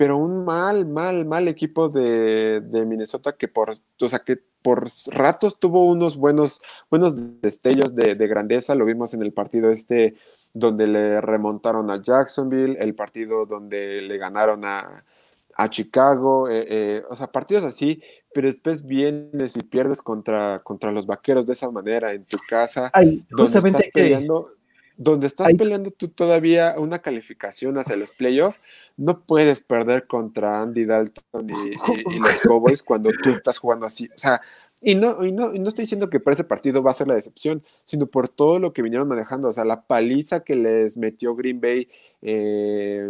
pero un mal, mal, mal equipo de, Minnesota que por, o sea, que por ratos tuvo unos buenos, buenos destellos de, grandeza, lo vimos en el partido este donde le remontaron a Jacksonville, el partido donde le ganaron a, Chicago, eh, eh, o sea, partidos así, pero después vienes y pierdes contra, contra los vaqueros de esa manera en tu casa, donde estás peleando, donde estás peleando tú todavía una calificación hacia los playoffs, no puedes perder contra Andy Dalton y, los <laughs> Cowboys cuando tú estás jugando así. O sea, y no, y, no, y no estoy diciendo que para ese partido va a ser la decepción, sino por todo lo que vinieron manejando. O sea, la paliza que les metió Green Bay eh,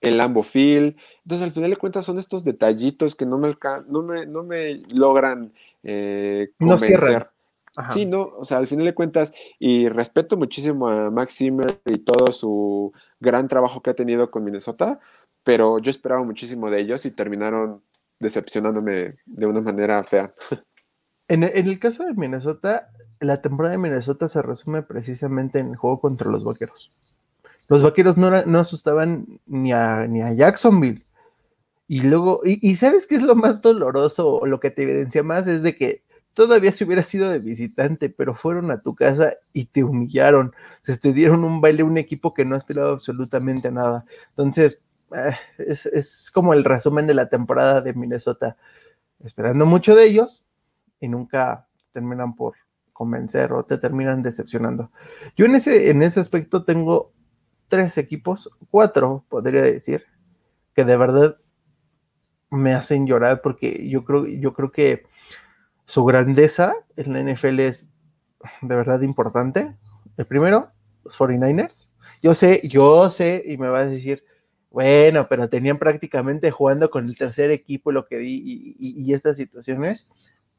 en Lambo Field. Entonces, al final de cuentas, son estos detallitos que no me, no me, no me logran eh, convencer. Sí, no, o sea, al final de cuentas, y respeto muchísimo a Max Zimmer y todo su gran trabajo que ha tenido con Minnesota, pero yo esperaba muchísimo de ellos y terminaron decepcionándome de una manera fea. En, el caso de Minnesota, la temporada de Minnesota se resume precisamente en el juego contra los vaqueros. Los vaqueros no, asustaban ni a, Jacksonville. Y luego, y, ¿sabes qué es lo más doloroso o lo que te evidencia más? Es de que todavía si hubiera sido de visitante, pero fueron a tu casa y te humillaron. Se te dieron un baile, un equipo que no aspiraba absolutamente a nada. Entonces, eh, es, como el resumen de la temporada de Minnesota. Esperando mucho de ellos y nunca terminan por convencer o te terminan decepcionando. Yo en ese, en ese aspecto tengo tres equipos, cuatro podría decir, que de verdad me hacen llorar porque yo creo, yo creo que su grandeza en la NFL es de verdad importante. El primero, los 49ers. Yo sé, yo sé, y me vas a decir, bueno, pero tenían prácticamente jugando con el tercer equipo lo que di y, estas situaciones,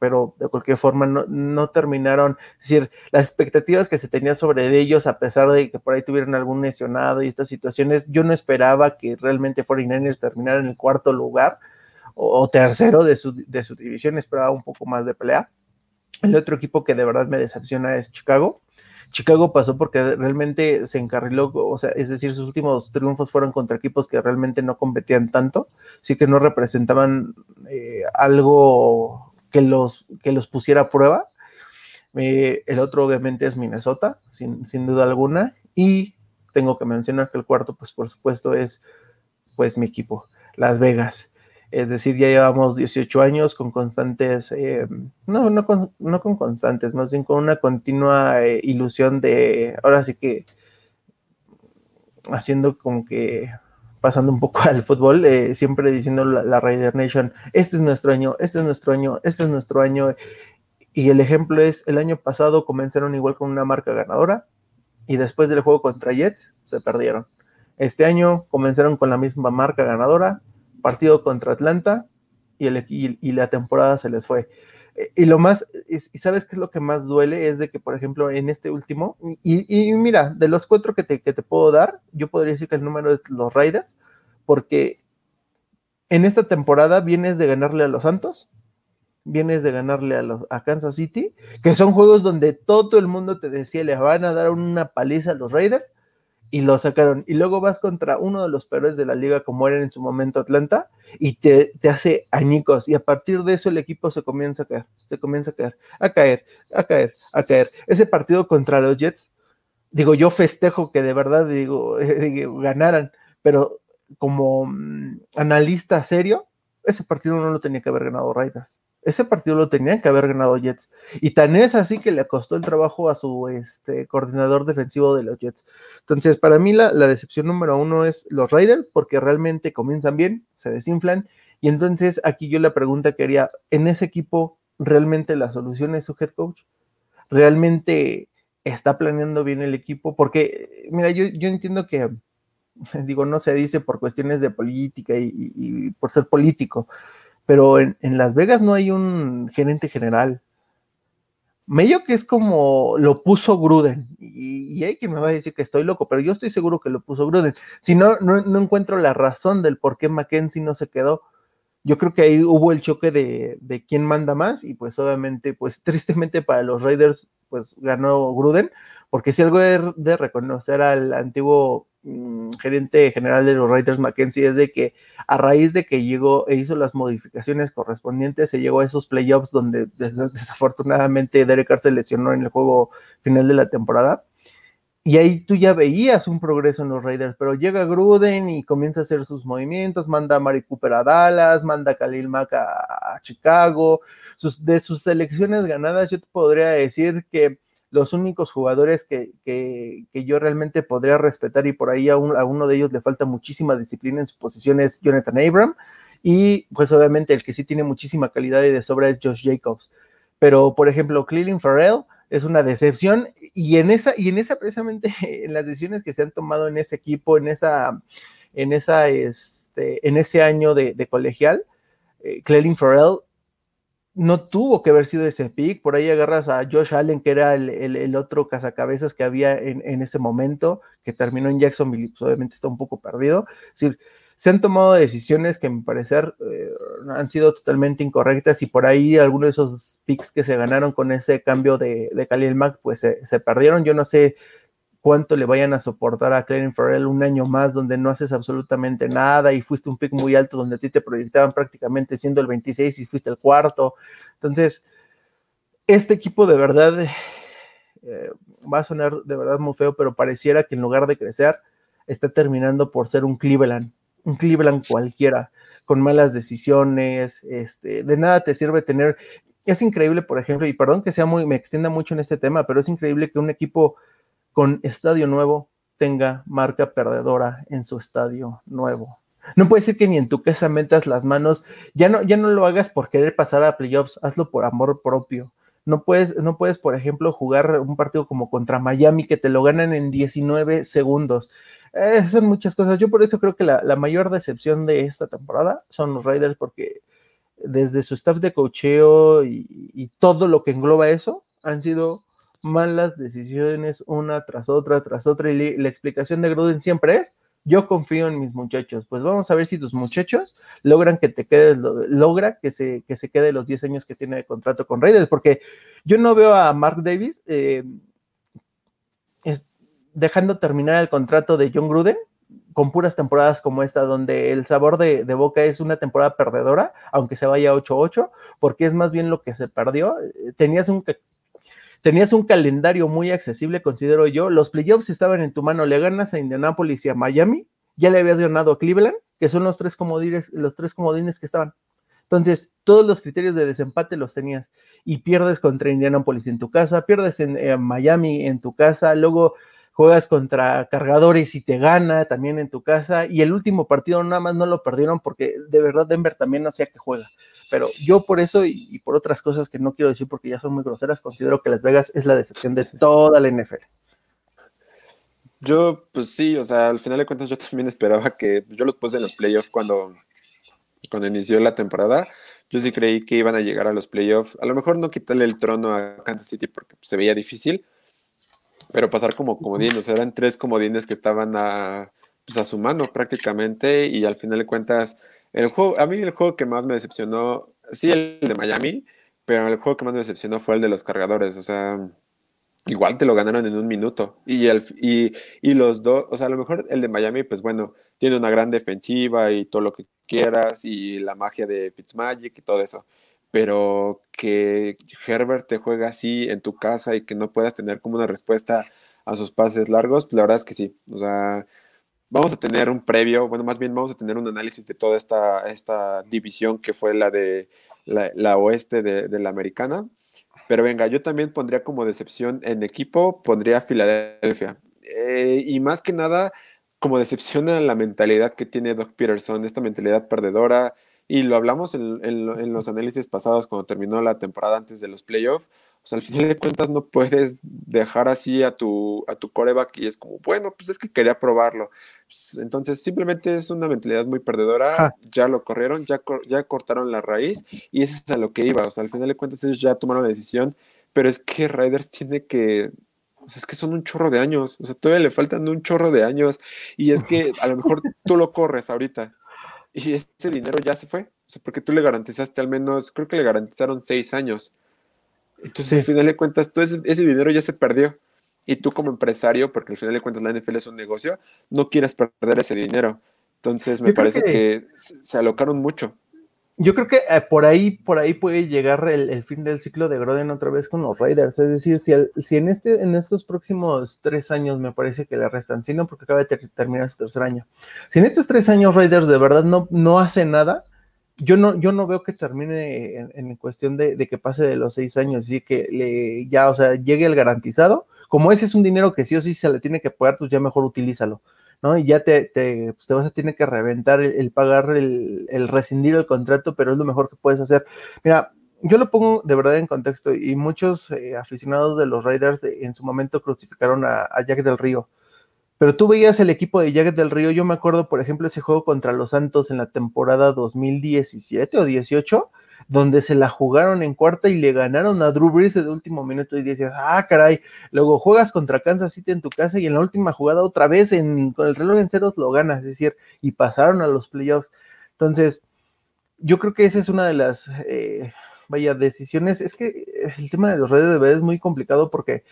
pero de cualquier forma no, terminaron, es decir, las expectativas que se tenía sobre ellos, a pesar de que por ahí tuvieron algún lesionado y estas situaciones, yo no esperaba que realmente 49ers terminaran en el cuarto lugar, o, tercero de su, de su división, esperaba un poco más de pelea. El otro equipo que de verdad me decepciona es Chicago. Chicago pasó porque realmente se encarriló, o sea, es decir, sus últimos triunfos fueron contra equipos que realmente no competían tanto, sí que no representaban eh, algo que los, que los pusiera a prueba. Eh, el otro obviamente es Minnesota, sin, sin, duda alguna, y tengo que mencionar que el cuarto, pues por supuesto, es pues mi equipo, Las Vegas. Es decir, ya llevamos 18 años con constantes, eh, no, no con, no con constantes, más bien con una continua eh, ilusión de, ahora sí que haciendo como que pasando un poco <laughs> al fútbol, eh, siempre diciendo la, la, Raider Nation, este es nuestro año, este es nuestro año, este es nuestro año. Y el ejemplo es, el año pasado comenzaron igual con una marca ganadora y después del juego contra Jets se perdieron. Este año comenzaron con la misma marca ganadora, partido contra Atlanta y, el, y, la temporada se les fue. Eh, y lo más, y, sabes qué es lo que más duele, es de que, por ejemplo, en este último, y, mira, de los cuatro que te, que te, puedo dar, yo podría decir que el número es los Raiders, porque en esta temporada vienes de ganarle a los Santos, vienes de ganarle a, los, a Kansas City, que son juegos donde todo el mundo te decía, le van a dar una paliza a los Raiders, y lo sacaron. Y luego vas contra uno de los peores de la liga, como era en su momento Atlanta, y te, hace añicos. Y a partir de eso el equipo se comienza a caer, se comienza a caer, a caer, a caer, a caer. Ese partido contra los Jets, digo, yo festejo que de verdad, digo, <laughs> ganaran, pero como mm, analista serio, ese partido no lo tenía que haber ganado Raiders. Ese partido lo tenían que haber ganado Jets. Y tan es así que le costó el trabajo a su este, coordinador defensivo de los Jets. Entonces, para mí la, decepción número uno es los Raiders, porque realmente comienzan bien, se desinflan. Y entonces aquí yo la pregunta que haría, ¿en ese equipo realmente la solución es su head coach? ¿Realmente está planeando bien el equipo? Porque, mira, yo, yo entiendo que, <laughs> digo, no se dice por cuestiones de política y por ser político pero en, Las Vegas no hay un gerente general. Medio que es como lo puso Gruden, y, hay quien me va a decir que estoy loco, pero yo estoy seguro que lo puso Gruden. Si no, no, encuentro la razón del por qué Mackenzie no se quedó. Yo creo que ahí hubo el choque de, de quién manda más, y pues obviamente, pues <laughs> tristemente para los Raiders, pues ganó Gruden, porque si algo de reconocer al antiguo mm, gerente general de los Raiders Mackenzie es de que a raíz de que llegó e hizo las modificaciones correspondientes, se llegó a esos playoffs donde desafortunadamente Derek Carr se lesionó en el juego final de la temporada. Y ahí tú ya veías un progreso en los Raiders, pero llega Gruden y comienza a hacer sus movimientos, manda a Mari Cooper a Dallas, manda a Khalil Mack a, Chicago. de sus selecciones ganadas, yo te podría decir que los únicos jugadores que, yo realmente podría respetar y por ahí a, uno de ellos le falta muchísima disciplina en su posición es Jonathan Abram y pues obviamente el que sí tiene muchísima calidad y de sobra es Josh Jacobs. Pero por ejemplo, Cleveland Farrell es una decepción y en esa y en esa precisamente <laughs> en las decisiones que se han tomado en ese equipo, en esa en esa este, en ese año de, colegial, eh, Farrell no tuvo que haber sido ese pick. Por ahí agarras a Josh Allen, que era el, otro cazacabezas que había en, ese momento, que terminó en Jacksonville, pues obviamente está un poco perdido. Se han tomado decisiones que, a mi parecer, eh, han sido totalmente incorrectas y por ahí algunos de esos picks que se ganaron con ese cambio de, de Khalil Mack, pues se, se perdieron. Yo no sé cuánto le vayan a soportar a Clarence Farrell un año más donde no haces absolutamente nada y fuiste un pick muy alto donde a ti te proyectaban prácticamente siendo el 26 y fuiste el cuarto. Entonces, este equipo de verdad eh, va a sonar de verdad muy feo, pero pareciera que en lugar de crecer, está terminando por ser un Cleveland, un Cleveland cualquiera, con malas decisiones, este, de nada te sirve tener, es increíble, por ejemplo, y perdón que sea muy, me extienda mucho en este tema, pero es increíble que un equipo con estadio nuevo tenga marca perdedora en su estadio nuevo. No puede ser que ni en tu casa metas las manos, ya no, ya no lo hagas por querer pasar a playoffs, hazlo por amor propio. No puedes, no puedes, por ejemplo, jugar un partido como contra Miami que te lo ganan en 19 segundos. Eh, son muchas cosas. Yo por eso creo que la, mayor decepción de esta temporada son los Raiders porque desde su staff de cocheo y todo lo que engloba eso han sido malas decisiones una tras otra, tras otra, y la explicación de Gruden siempre es, yo confío en mis muchachos. Pues vamos a ver si tus muchachos logran que te quedes, logra que se, que se quede los 10 años que tiene de contrato con Raiders, porque yo no veo a Mark Davis eh, dejando terminar el contrato de John Gruden con puras temporadas como esta, donde el sabor de, de Boca es una temporada perdedora, aunque se vaya 8-8, porque es más bien lo que se perdió. Eh, tenías un tenías un calendario muy accesible, considero yo. Los playoffs estaban en tu mano, le ganas a Indianapolis y a Miami, ya le habías ganado a Cleveland, que son los tres comodines, los tres comodines que estaban. Entonces, todos los criterios de desempate los tenías y pierdes contra Indianapolis en tu casa, pierdes en, Miami en tu casa, luego juegas contra cargadores y te gana también en tu casa. Y el último partido nada más no lo perdieron porque de verdad Denver también no sé a qué juega. Pero yo por eso y, por otras cosas que no quiero decir porque ya son muy groseras, considero que Las Vegas es la decepción de toda la NFL. Yo, pues sí, o sea, al final de cuentas yo también esperaba que yo los puse en los playoffs cuando, cuando inició la temporada. Yo sí creí que iban a llegar a los playoffs. A lo mejor no quitarle el trono a Kansas City porque se veía difícil, pero pasar como comodín, o sea, eran tres comodines que estaban a, pues a su mano prácticamente y al final de cuentas, el juego, a mí el juego que más me decepcionó, sí el de Miami, pero el juego que más me decepcionó fue el de los cargadores, o sea, igual te lo ganaron en un minuto y, el, y, y los dos, o sea, a lo mejor el de Miami, pues bueno, tiene una gran defensiva y todo lo que quieras y la magia de Fitzmagic y todo eso, pero que Herbert te juega así en tu casa y que no puedas tener como una respuesta a sus pases largos, la verdad es que sí. O sea, vamos a tener un previo, bueno, más bien vamos a tener un análisis de toda esta, esta división que fue la de la, oeste de, la americana. Pero venga, yo también pondría como decepción en equipo, pondría Filadelfia. Eh, y más que nada, como decepción la mentalidad que tiene Doc Peterson, esta mentalidad perdedora, y lo hablamos en, los análisis pasados cuando terminó la temporada antes de los playoffs. O sea, al final de cuentas no puedes dejar así a tu, a tu coreback y es como, bueno, pues es que quería probarlo. Pues, entonces, simplemente es una mentalidad muy perdedora. Ya lo corrieron, ya, ya cortaron la raíz y eso es a lo que iba. O sea, al final de cuentas ellos ya tomaron la decisión, pero es que Riders tiene que o sea, es que son un chorro de años, o sea, todavía le faltan un chorro de años y es que a lo mejor tú lo corres ahorita y ese dinero ya se fue, o sea, porque tú le garantizaste al menos, creo que le garantizaron seis años. Entonces, al final de cuentas, todo ese, dinero ya se perdió. Y tú como empresario, porque al final de cuentas la NFL es un negocio, no quieres perder ese dinero. Entonces, me parece que, se alocaron mucho. Yo creo que eh, por ahí, por ahí puede llegar el, fin del ciclo de Groden otra vez con los Raiders. Es decir, si, en este, en estos próximos tres años me parece que le restan, si no, porque acaba de terminar su tercer año. Si en estos tres años Raiders de verdad no, no hace nada, yo no, yo no veo que termine en, cuestión de, que pase de los seis años, así que le, ya, o sea, llegue el garantizado. Como ese es un dinero que sí o sí se le tiene que pagar, pues ya mejor utilízalo. ¿No? Y ya te, te, pues te vas a tener que reventar el, pagar, el, el, rescindir el contrato, pero es lo mejor que puedes hacer. Mira, yo lo pongo de verdad en contexto y muchos eh, aficionados de los Raiders eh, en su momento crucificaron a, Jack del Río. Pero tú veías el equipo de Jack del Río, yo me acuerdo, por ejemplo, ese juego contra los Santos en la temporada 2017 o 18, donde se la jugaron en cuarta y le ganaron a Drew Brees de último minuto y decías, ah, caray, luego juegas contra Kansas City en tu casa y en la última jugada otra vez con el reloj en ceros lo ganas, es decir, y pasaron a los playoffs. Entonces, yo creo que esa es una de las, eh, vaya, decisiones, es que el tema de los redes de es muy complicado porque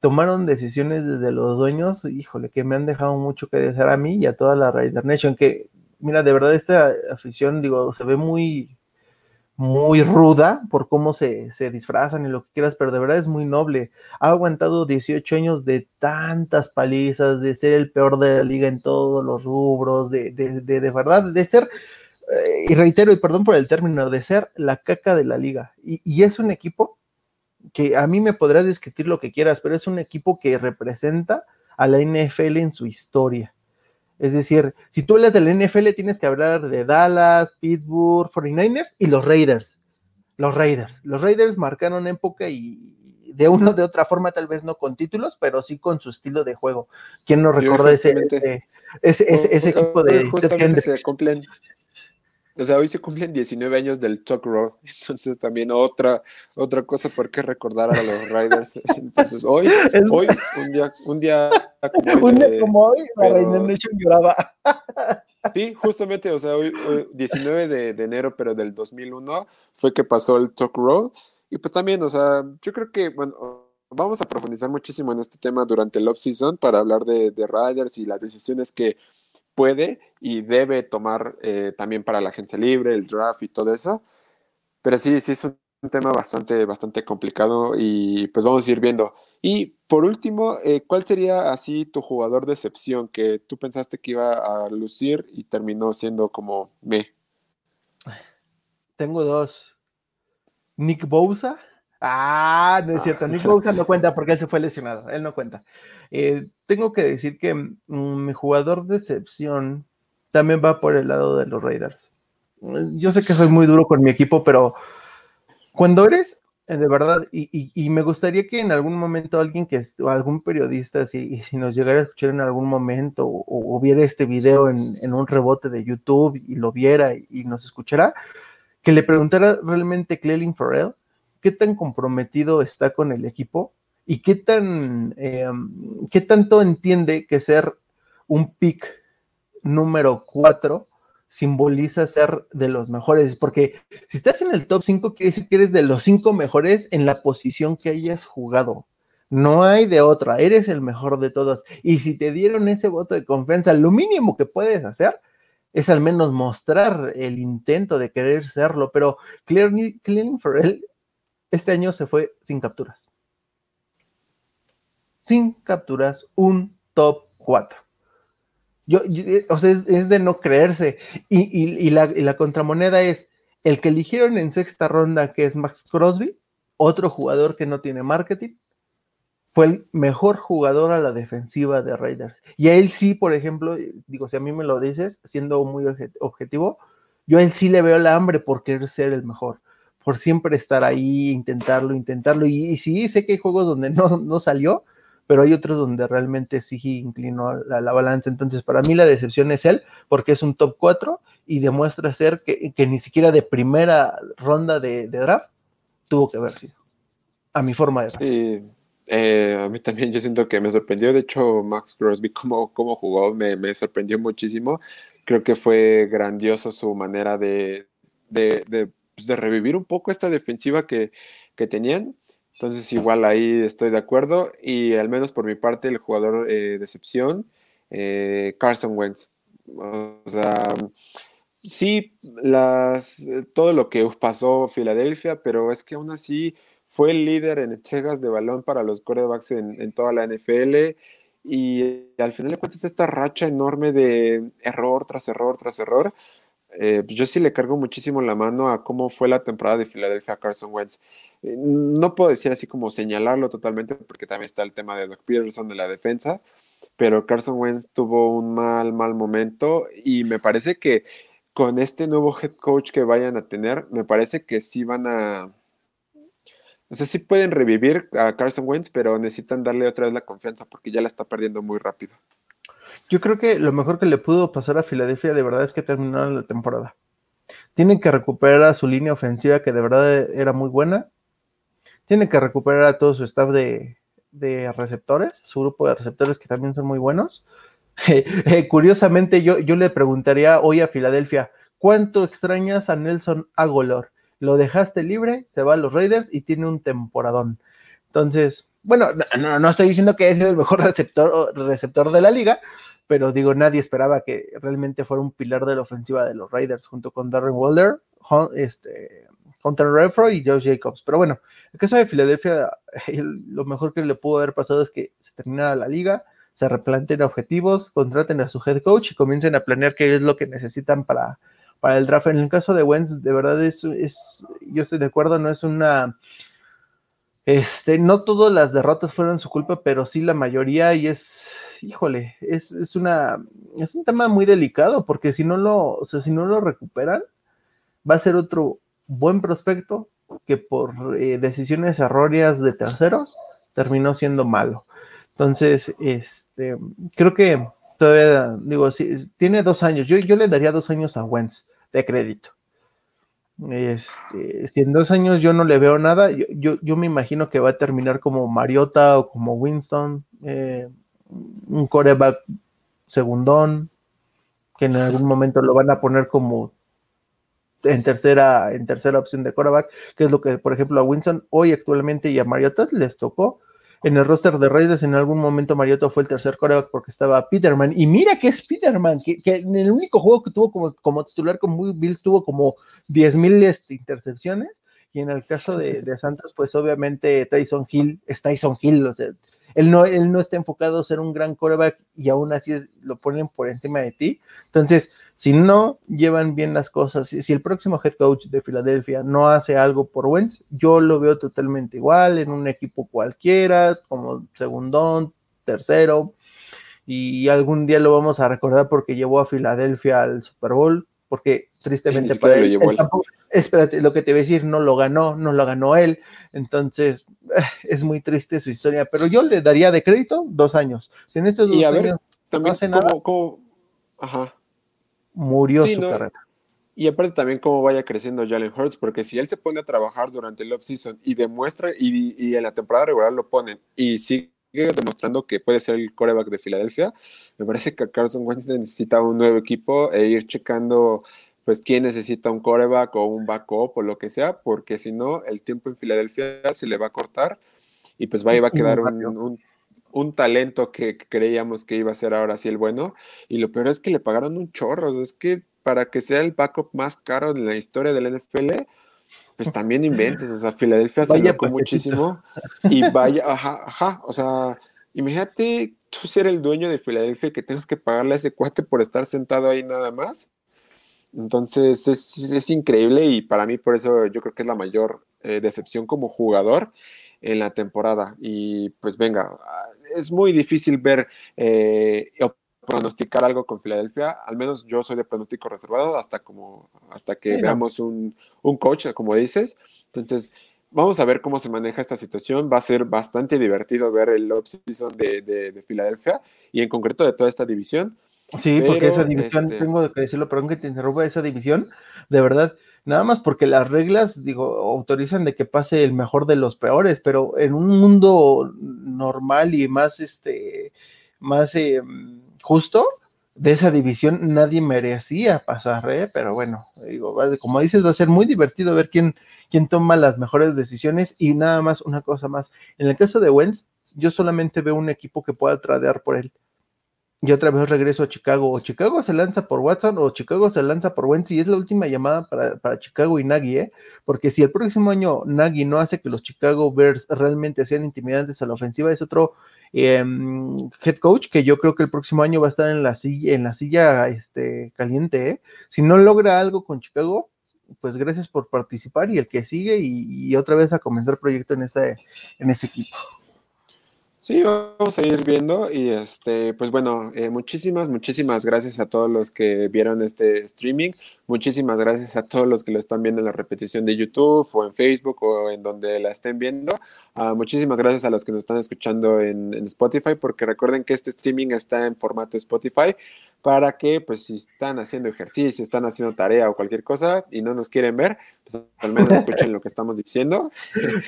tomaron decisiones desde los dueños, híjole, que me han dejado mucho que desear a mí y a toda la Raider Nation, que, mira, de verdad esta afición, digo, se ve muy muy ruda por cómo se, disfrazan y lo que quieras, pero de verdad es muy noble. Ha aguantado 18 años de tantas palizas, de ser el peor de la liga en todos los rubros, de, de, de, verdad, de ser, eh, y reitero, y perdón por el término, de ser la caca de la liga. Y, y es un equipo que a mí me podrás describir lo que quieras, pero es un equipo que representa a la NFL en su historia. Es decir, si tú hablas del NFL, tienes que hablar de Dallas, Pittsburgh, 49ers y los Raiders. Los Raiders. Los Raiders marcaron época y de una de otra forma, tal vez no con títulos, pero sí con su estilo de juego. ¿Quién no recuerda ese, ese, ese, equipo de... Justamente se cumplen o sea, hoy se cumplen 19 años del Talk Road, <laughs> entonces también otra, otra cosa por qué recordar a los Riders. <laughs> Entonces, hoy, hoy un día, un día como hoy, un día como hoy la Reina Nation lloraba. <laughs> Sí, justamente, o sea, hoy, 19 de, de, enero, pero del 2001, fue que pasó el Talk Road. Y pues también, o sea, yo creo que, bueno, vamos a profundizar muchísimo en este tema durante el off-season para hablar de, de Riders y las decisiones que puede y debe tomar eh, también para la agencia libre, el draft y todo eso. Pero sí, sí es un tema bastante, bastante complicado y pues vamos a ir viendo. Y por último, eh, ¿cuál sería así tu jugador de excepción que tú pensaste que iba a lucir y terminó siendo como me? Tengo dos. Nick Bosa. Ah, no es cierto. Ah, Nick Bosa no cuenta porque él se fue lesionado. Él no cuenta. Eh, tengo que decir que mm, mi jugador de excepción también va por el lado de los Raiders. Yo sé que soy muy duro con mi equipo, pero cuando eres eh, de verdad, y, me gustaría que en algún momento alguien que, o algún periodista, si, si nos llegara a escuchar en algún momento o, viera este video en, un rebote de YouTube y lo viera y, nos escuchara, que le preguntara realmente Clelin Farrell qué tan comprometido está con el equipo y qué tan, eh, qué tanto entiende que ser un pick número 4 simboliza ser de los mejores, porque si estás en el top 5, quiere decir que eres de los 5 mejores en la posición que hayas jugado. No hay de otra, eres el mejor de todos. Y si te dieron ese voto de confianza, lo mínimo que puedes hacer es al menos mostrar el intento de querer serlo. Pero Clearing Farrell este año se fue sin capturas sin capturas, un top 4. Yo, eh, o sea, es, de no creerse. Y, la, contramoneda es el que eligieron en sexta ronda, que es Max Crosby, otro jugador que no tiene marketing, fue el mejor jugador a la defensiva de Raiders. Y a él sí, por ejemplo, digo, si a mí me lo dices, siendo muy objetivo, yo a él sí le veo la hambre por querer ser el mejor por siempre estar ahí, intentarlo, intentarlo. Y, sí, sé que hay juegos donde <laughs> no, no salió, pero hay otros donde realmente sí inclinó la, la, balanza. Entonces, para mí la decepción es él, porque es un top 4 y demuestra ser que, que ni siquiera de primera ronda de, de, draft tuvo que haber sido, a mi forma de ver. Eh, a mí también yo siento que me sorprendió, de hecho Max Crosby cómo, cómo jugó me, me, sorprendió muchísimo, creo que fue grandioso su manera de, de, de, pues, de revivir un poco esta defensiva que, que, tenían, entonces igual ahí estoy de acuerdo y al menos por mi parte el jugador eh, de excepción, eh, Carson Wentz, o sea, sí, las, todo lo que pasó Filadelfia, pero es que aún así fue el líder en entregas de balón para los quarterbacks en, toda la NFL y al final de cuentas esta racha enorme de error tras error tras error, eh, pues yo sí le cargo muchísimo la mano a cómo fue la temporada de Filadelfia Carson Wentz. Eh, no puedo decir así como señalarlo totalmente porque también está el tema de Doc Peterson de la defensa, pero Carson Wentz tuvo un mal, mal momento y me parece que con este nuevo head coach que vayan a tener, me parece que sí van a o sea, sí pueden revivir a Carson Wentz, pero necesitan darle otra vez la confianza porque ya la está perdiendo muy rápido. Yo creo que lo mejor que le pudo pasar a Filadelfia de verdad es que terminaron la temporada. Tienen que recuperar a su línea ofensiva que de verdad era muy buena. Tienen que recuperar a todo su staff de, receptores, su grupo de receptores que también son muy buenos. <laughs> Eh, curiosamente, yo, yo le preguntaría hoy a Filadelfia, ¿cuánto extrañas a Nelson Agolor? lo dejaste libre, se va a los Raiders y tiene un temporadón. Entonces, bueno, no, no estoy diciendo que es el mejor <laughs> receptor, receptor de la liga, pero digo, nadie esperaba que realmente fuera un pilar de la ofensiva de los Raiders junto con Darren Waller, este, Hunter Refro y Josh Jacobs. Pero bueno, el caso de Filadelfia, <laughs> lo mejor que le pudo haber pasado es que se terminara la liga, se replanten objetivos, contraten a su head coach y comiencen a planear qué es lo que necesitan para para el draft. En el caso de Wentz, de verdad es, yo estoy de acuerdo, no es una, este, no todas las derrotas fueron su culpa, pero sí la mayoría y es, híjole, es, es una, es un tema muy delicado porque si no lo, o sea, si no lo recuperan, va a ser otro buen prospecto que por eh, decisiones erróneas de terceros terminó siendo malo. Entonces, este, creo que todavía, digo, si, tiene dos años. Yo, le daría dos años a Wentz de crédito. Este, si en dos años yo no le veo nada, yo, yo, me imagino que va a terminar como Mariota o como Winston, eh, un coreback segundón, que en algún momento lo van a poner como en tercera, en tercera opción de coreback, que es lo que, por ejemplo, a Winston hoy actualmente y a Mariota les tocó en el roster de Raiders en algún momento Mariota fue el tercer coreback porque estaba Peterman. Y mira que es Peterman, que, en el único juego que tuvo como, como titular con Bills tuvo como 10.000 este, intercepciones. Y en el caso de, de, Santos, pues obviamente Tyson Hill es Tyson Hill. O sea, él no, él no está enfocado a ser un gran coreback y aún así es, lo ponen por encima de ti. Entonces, si no llevan bien las cosas, si, si, el próximo head coach de Filadelfia no hace algo por Wentz, yo lo veo totalmente igual en un equipo cualquiera, como segundón, tercero, y algún día lo vamos a recordar porque llevó a Filadelfia al Super Bowl, porque tristemente para él, espérate, lo que te voy a decir, no lo ganó, no lo ganó él, entonces eh, es muy triste su historia, pero yo le daría de crédito dos años. en estos dos años también no Ajá. murió su carrera. Y aparte también cómo vaya creciendo Jalen Hurts, porque si él se pone a trabajar durante el offseason y demuestra, y, y en la temporada regular lo ponen, y sigue demostrando que puede ser el coreback de Filadelfia, me parece que Carson Wentz necesita un nuevo equipo e ir checando pues quién necesita un coreback o un backup o lo que sea, porque si no, el tiempo en Filadelfia se le va a cortar y pues va, a quedar un, un, talento que creíamos que iba a ser ahora sí el bueno. Y lo peor es que le pagaron un chorro, es que para que sea el backup más caro en la historia del NFL, pues también inventes, o sea, Filadelfia se locó muchísimo y vaya, ajá, ajá, o sea, imagínate tú ser el dueño de Filadelfia que tengas que pagarle a ese cuate por estar sentado ahí nada más. Entonces es, increíble y para mí por eso yo creo que es la mayor eh, decepción como jugador en la temporada. Y pues venga, es muy difícil ver, eh, pronosticar algo con Filadelfia, al menos yo soy de pronóstico reservado hasta como hasta que veamos un, un, coach, como dices. Entonces, vamos a ver cómo se maneja esta situación. Va a ser bastante divertido ver el off-season de, de, Filadelfia y en concreto de toda esta división. Sí, porque esa división, este tengo que decirlo, perdón que te interrumpa, esa división, de verdad, nada más porque las reglas, digo, autorizan de que pase el mejor de los peores, pero en un mundo normal y más, este, más eh, justo, de esa división nadie merecía pasar, ¿eh? pero bueno, digo, como dices, va a ser muy divertido ver quién, quién toma las mejores decisiones y nada más, una cosa más. En el caso de Wentz, yo solamente veo un equipo que pueda tradear por él. Y otra vez regreso a Chicago. O Chicago se lanza por Watson o Chicago se lanza por Wentz y es la última llamada para, Chicago y Nagy, ¿eh? Porque si el próximo año Nagy no hace que los Chicago Bears realmente sean intimidantes a la ofensiva, es otro em, head coach que yo creo que el próximo año va a estar en la silla, en la silla este, caliente, ¿eh? Si no logra algo con Chicago, pues gracias por participar y el que sigue y, y otra vez a comenzar proyecto en ese, en ese equipo. Sí, vamos a ir viendo y este, pues bueno, eh, muchísimas, muchísimas gracias a todos los que vieron este streaming, muchísimas gracias a todos los que lo están viendo en la repetición de YouTube o en Facebook o en donde la estén viendo, uh, muchísimas gracias a los que nos están escuchando en, Spotify, porque recuerden que este streaming está en formato Spotify para que, pues, si están haciendo ejercicio, están haciendo tarea o cualquier cosa y no nos quieren ver, pues al menos <laughs> escuchen lo que estamos diciendo.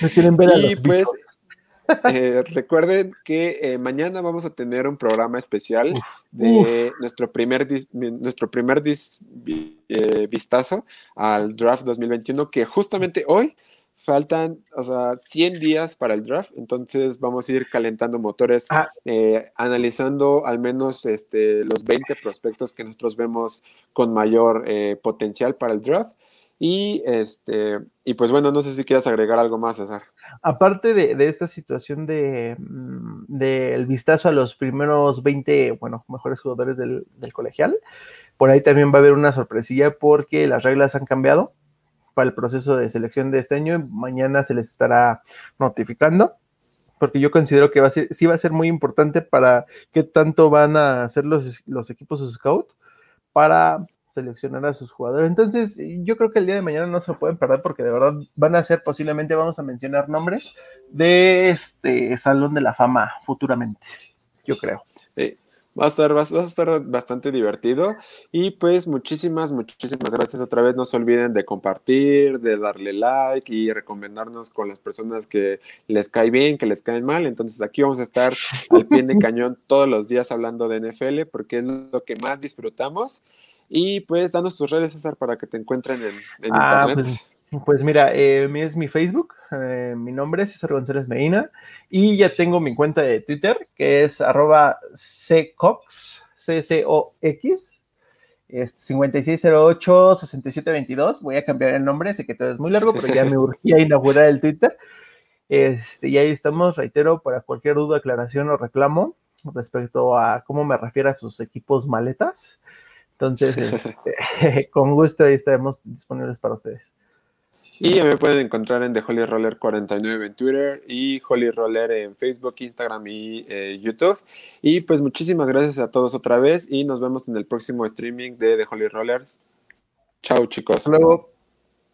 No quieren ver y pues. Eh, recuerden que eh, mañana vamos a tener un programa especial de nuestro primer, nuestro primer eh, vistazo al draft 2021, que justamente hoy faltan, o sea, 100 días para el draft, entonces vamos a ir calentando motores, ah. analizando al menos este, los 20 prospectos que nosotros vemos con mayor potencial para el draft. Y, este, y pues bueno, no sé si quieras agregar algo más, César aparte de, esta situación de mm, del vistazo a los primeros 20, bueno, mejores jugadores del, colegial, por ahí también va a haber una sorpresilla porque las reglas han cambiado para el proceso de selección de este año. Y mañana se les estará notificando porque yo considero que va a ser, sí va a ser muy importante para qué tanto van a hacer los, los equipos scout para seleccionar a sus jugadores. Entonces, yo creo que el día de mañana no se lo pueden perder porque de verdad van a ser posiblemente, vamos a mencionar nombres de este Salón de la Fama futuramente, yo creo. Va a, estar, va, a estar bastante divertido. Y pues muchísimas, muchísimas gracias otra vez. No se olviden de compartir, de darle like y recomendarnos con las personas que les cae bien, que les caen mal. Entonces aquí vamos a estar al pie de <laughs> cañón todos los días hablando de NFL porque es lo que más disfrutamos. Y pues danos tus redes, César, para que te encuentren en, ah, internet. Pues, pues mira, eh, es mi Facebook, eh, mi nombre es César González Medina y ya tengo mi cuenta de Twitter que es arroba ccox, C-C-O-X, 5608-6722. Voy a cambiar el nombre, sé que todo es muy largo, pero ya me <laughs> urgía inaugurar el Twitter. Este, y ahí estamos, reitero, para cualquier duda, aclaración o reclamo respecto a cómo me refiero a sus equipos maletas. Entonces, <laughs> este, <laughs> con gusto ahí estaremos disponibles para ustedes. Y me pueden encontrar en The Holy Roller 49 en Twitter y Holy Roller en Facebook, Instagram y eh, YouTube. Y pues muchísimas gracias a todos otra vez y nos vemos en el próximo streaming de The Holy Rollers. Chao chicos. Hasta luego.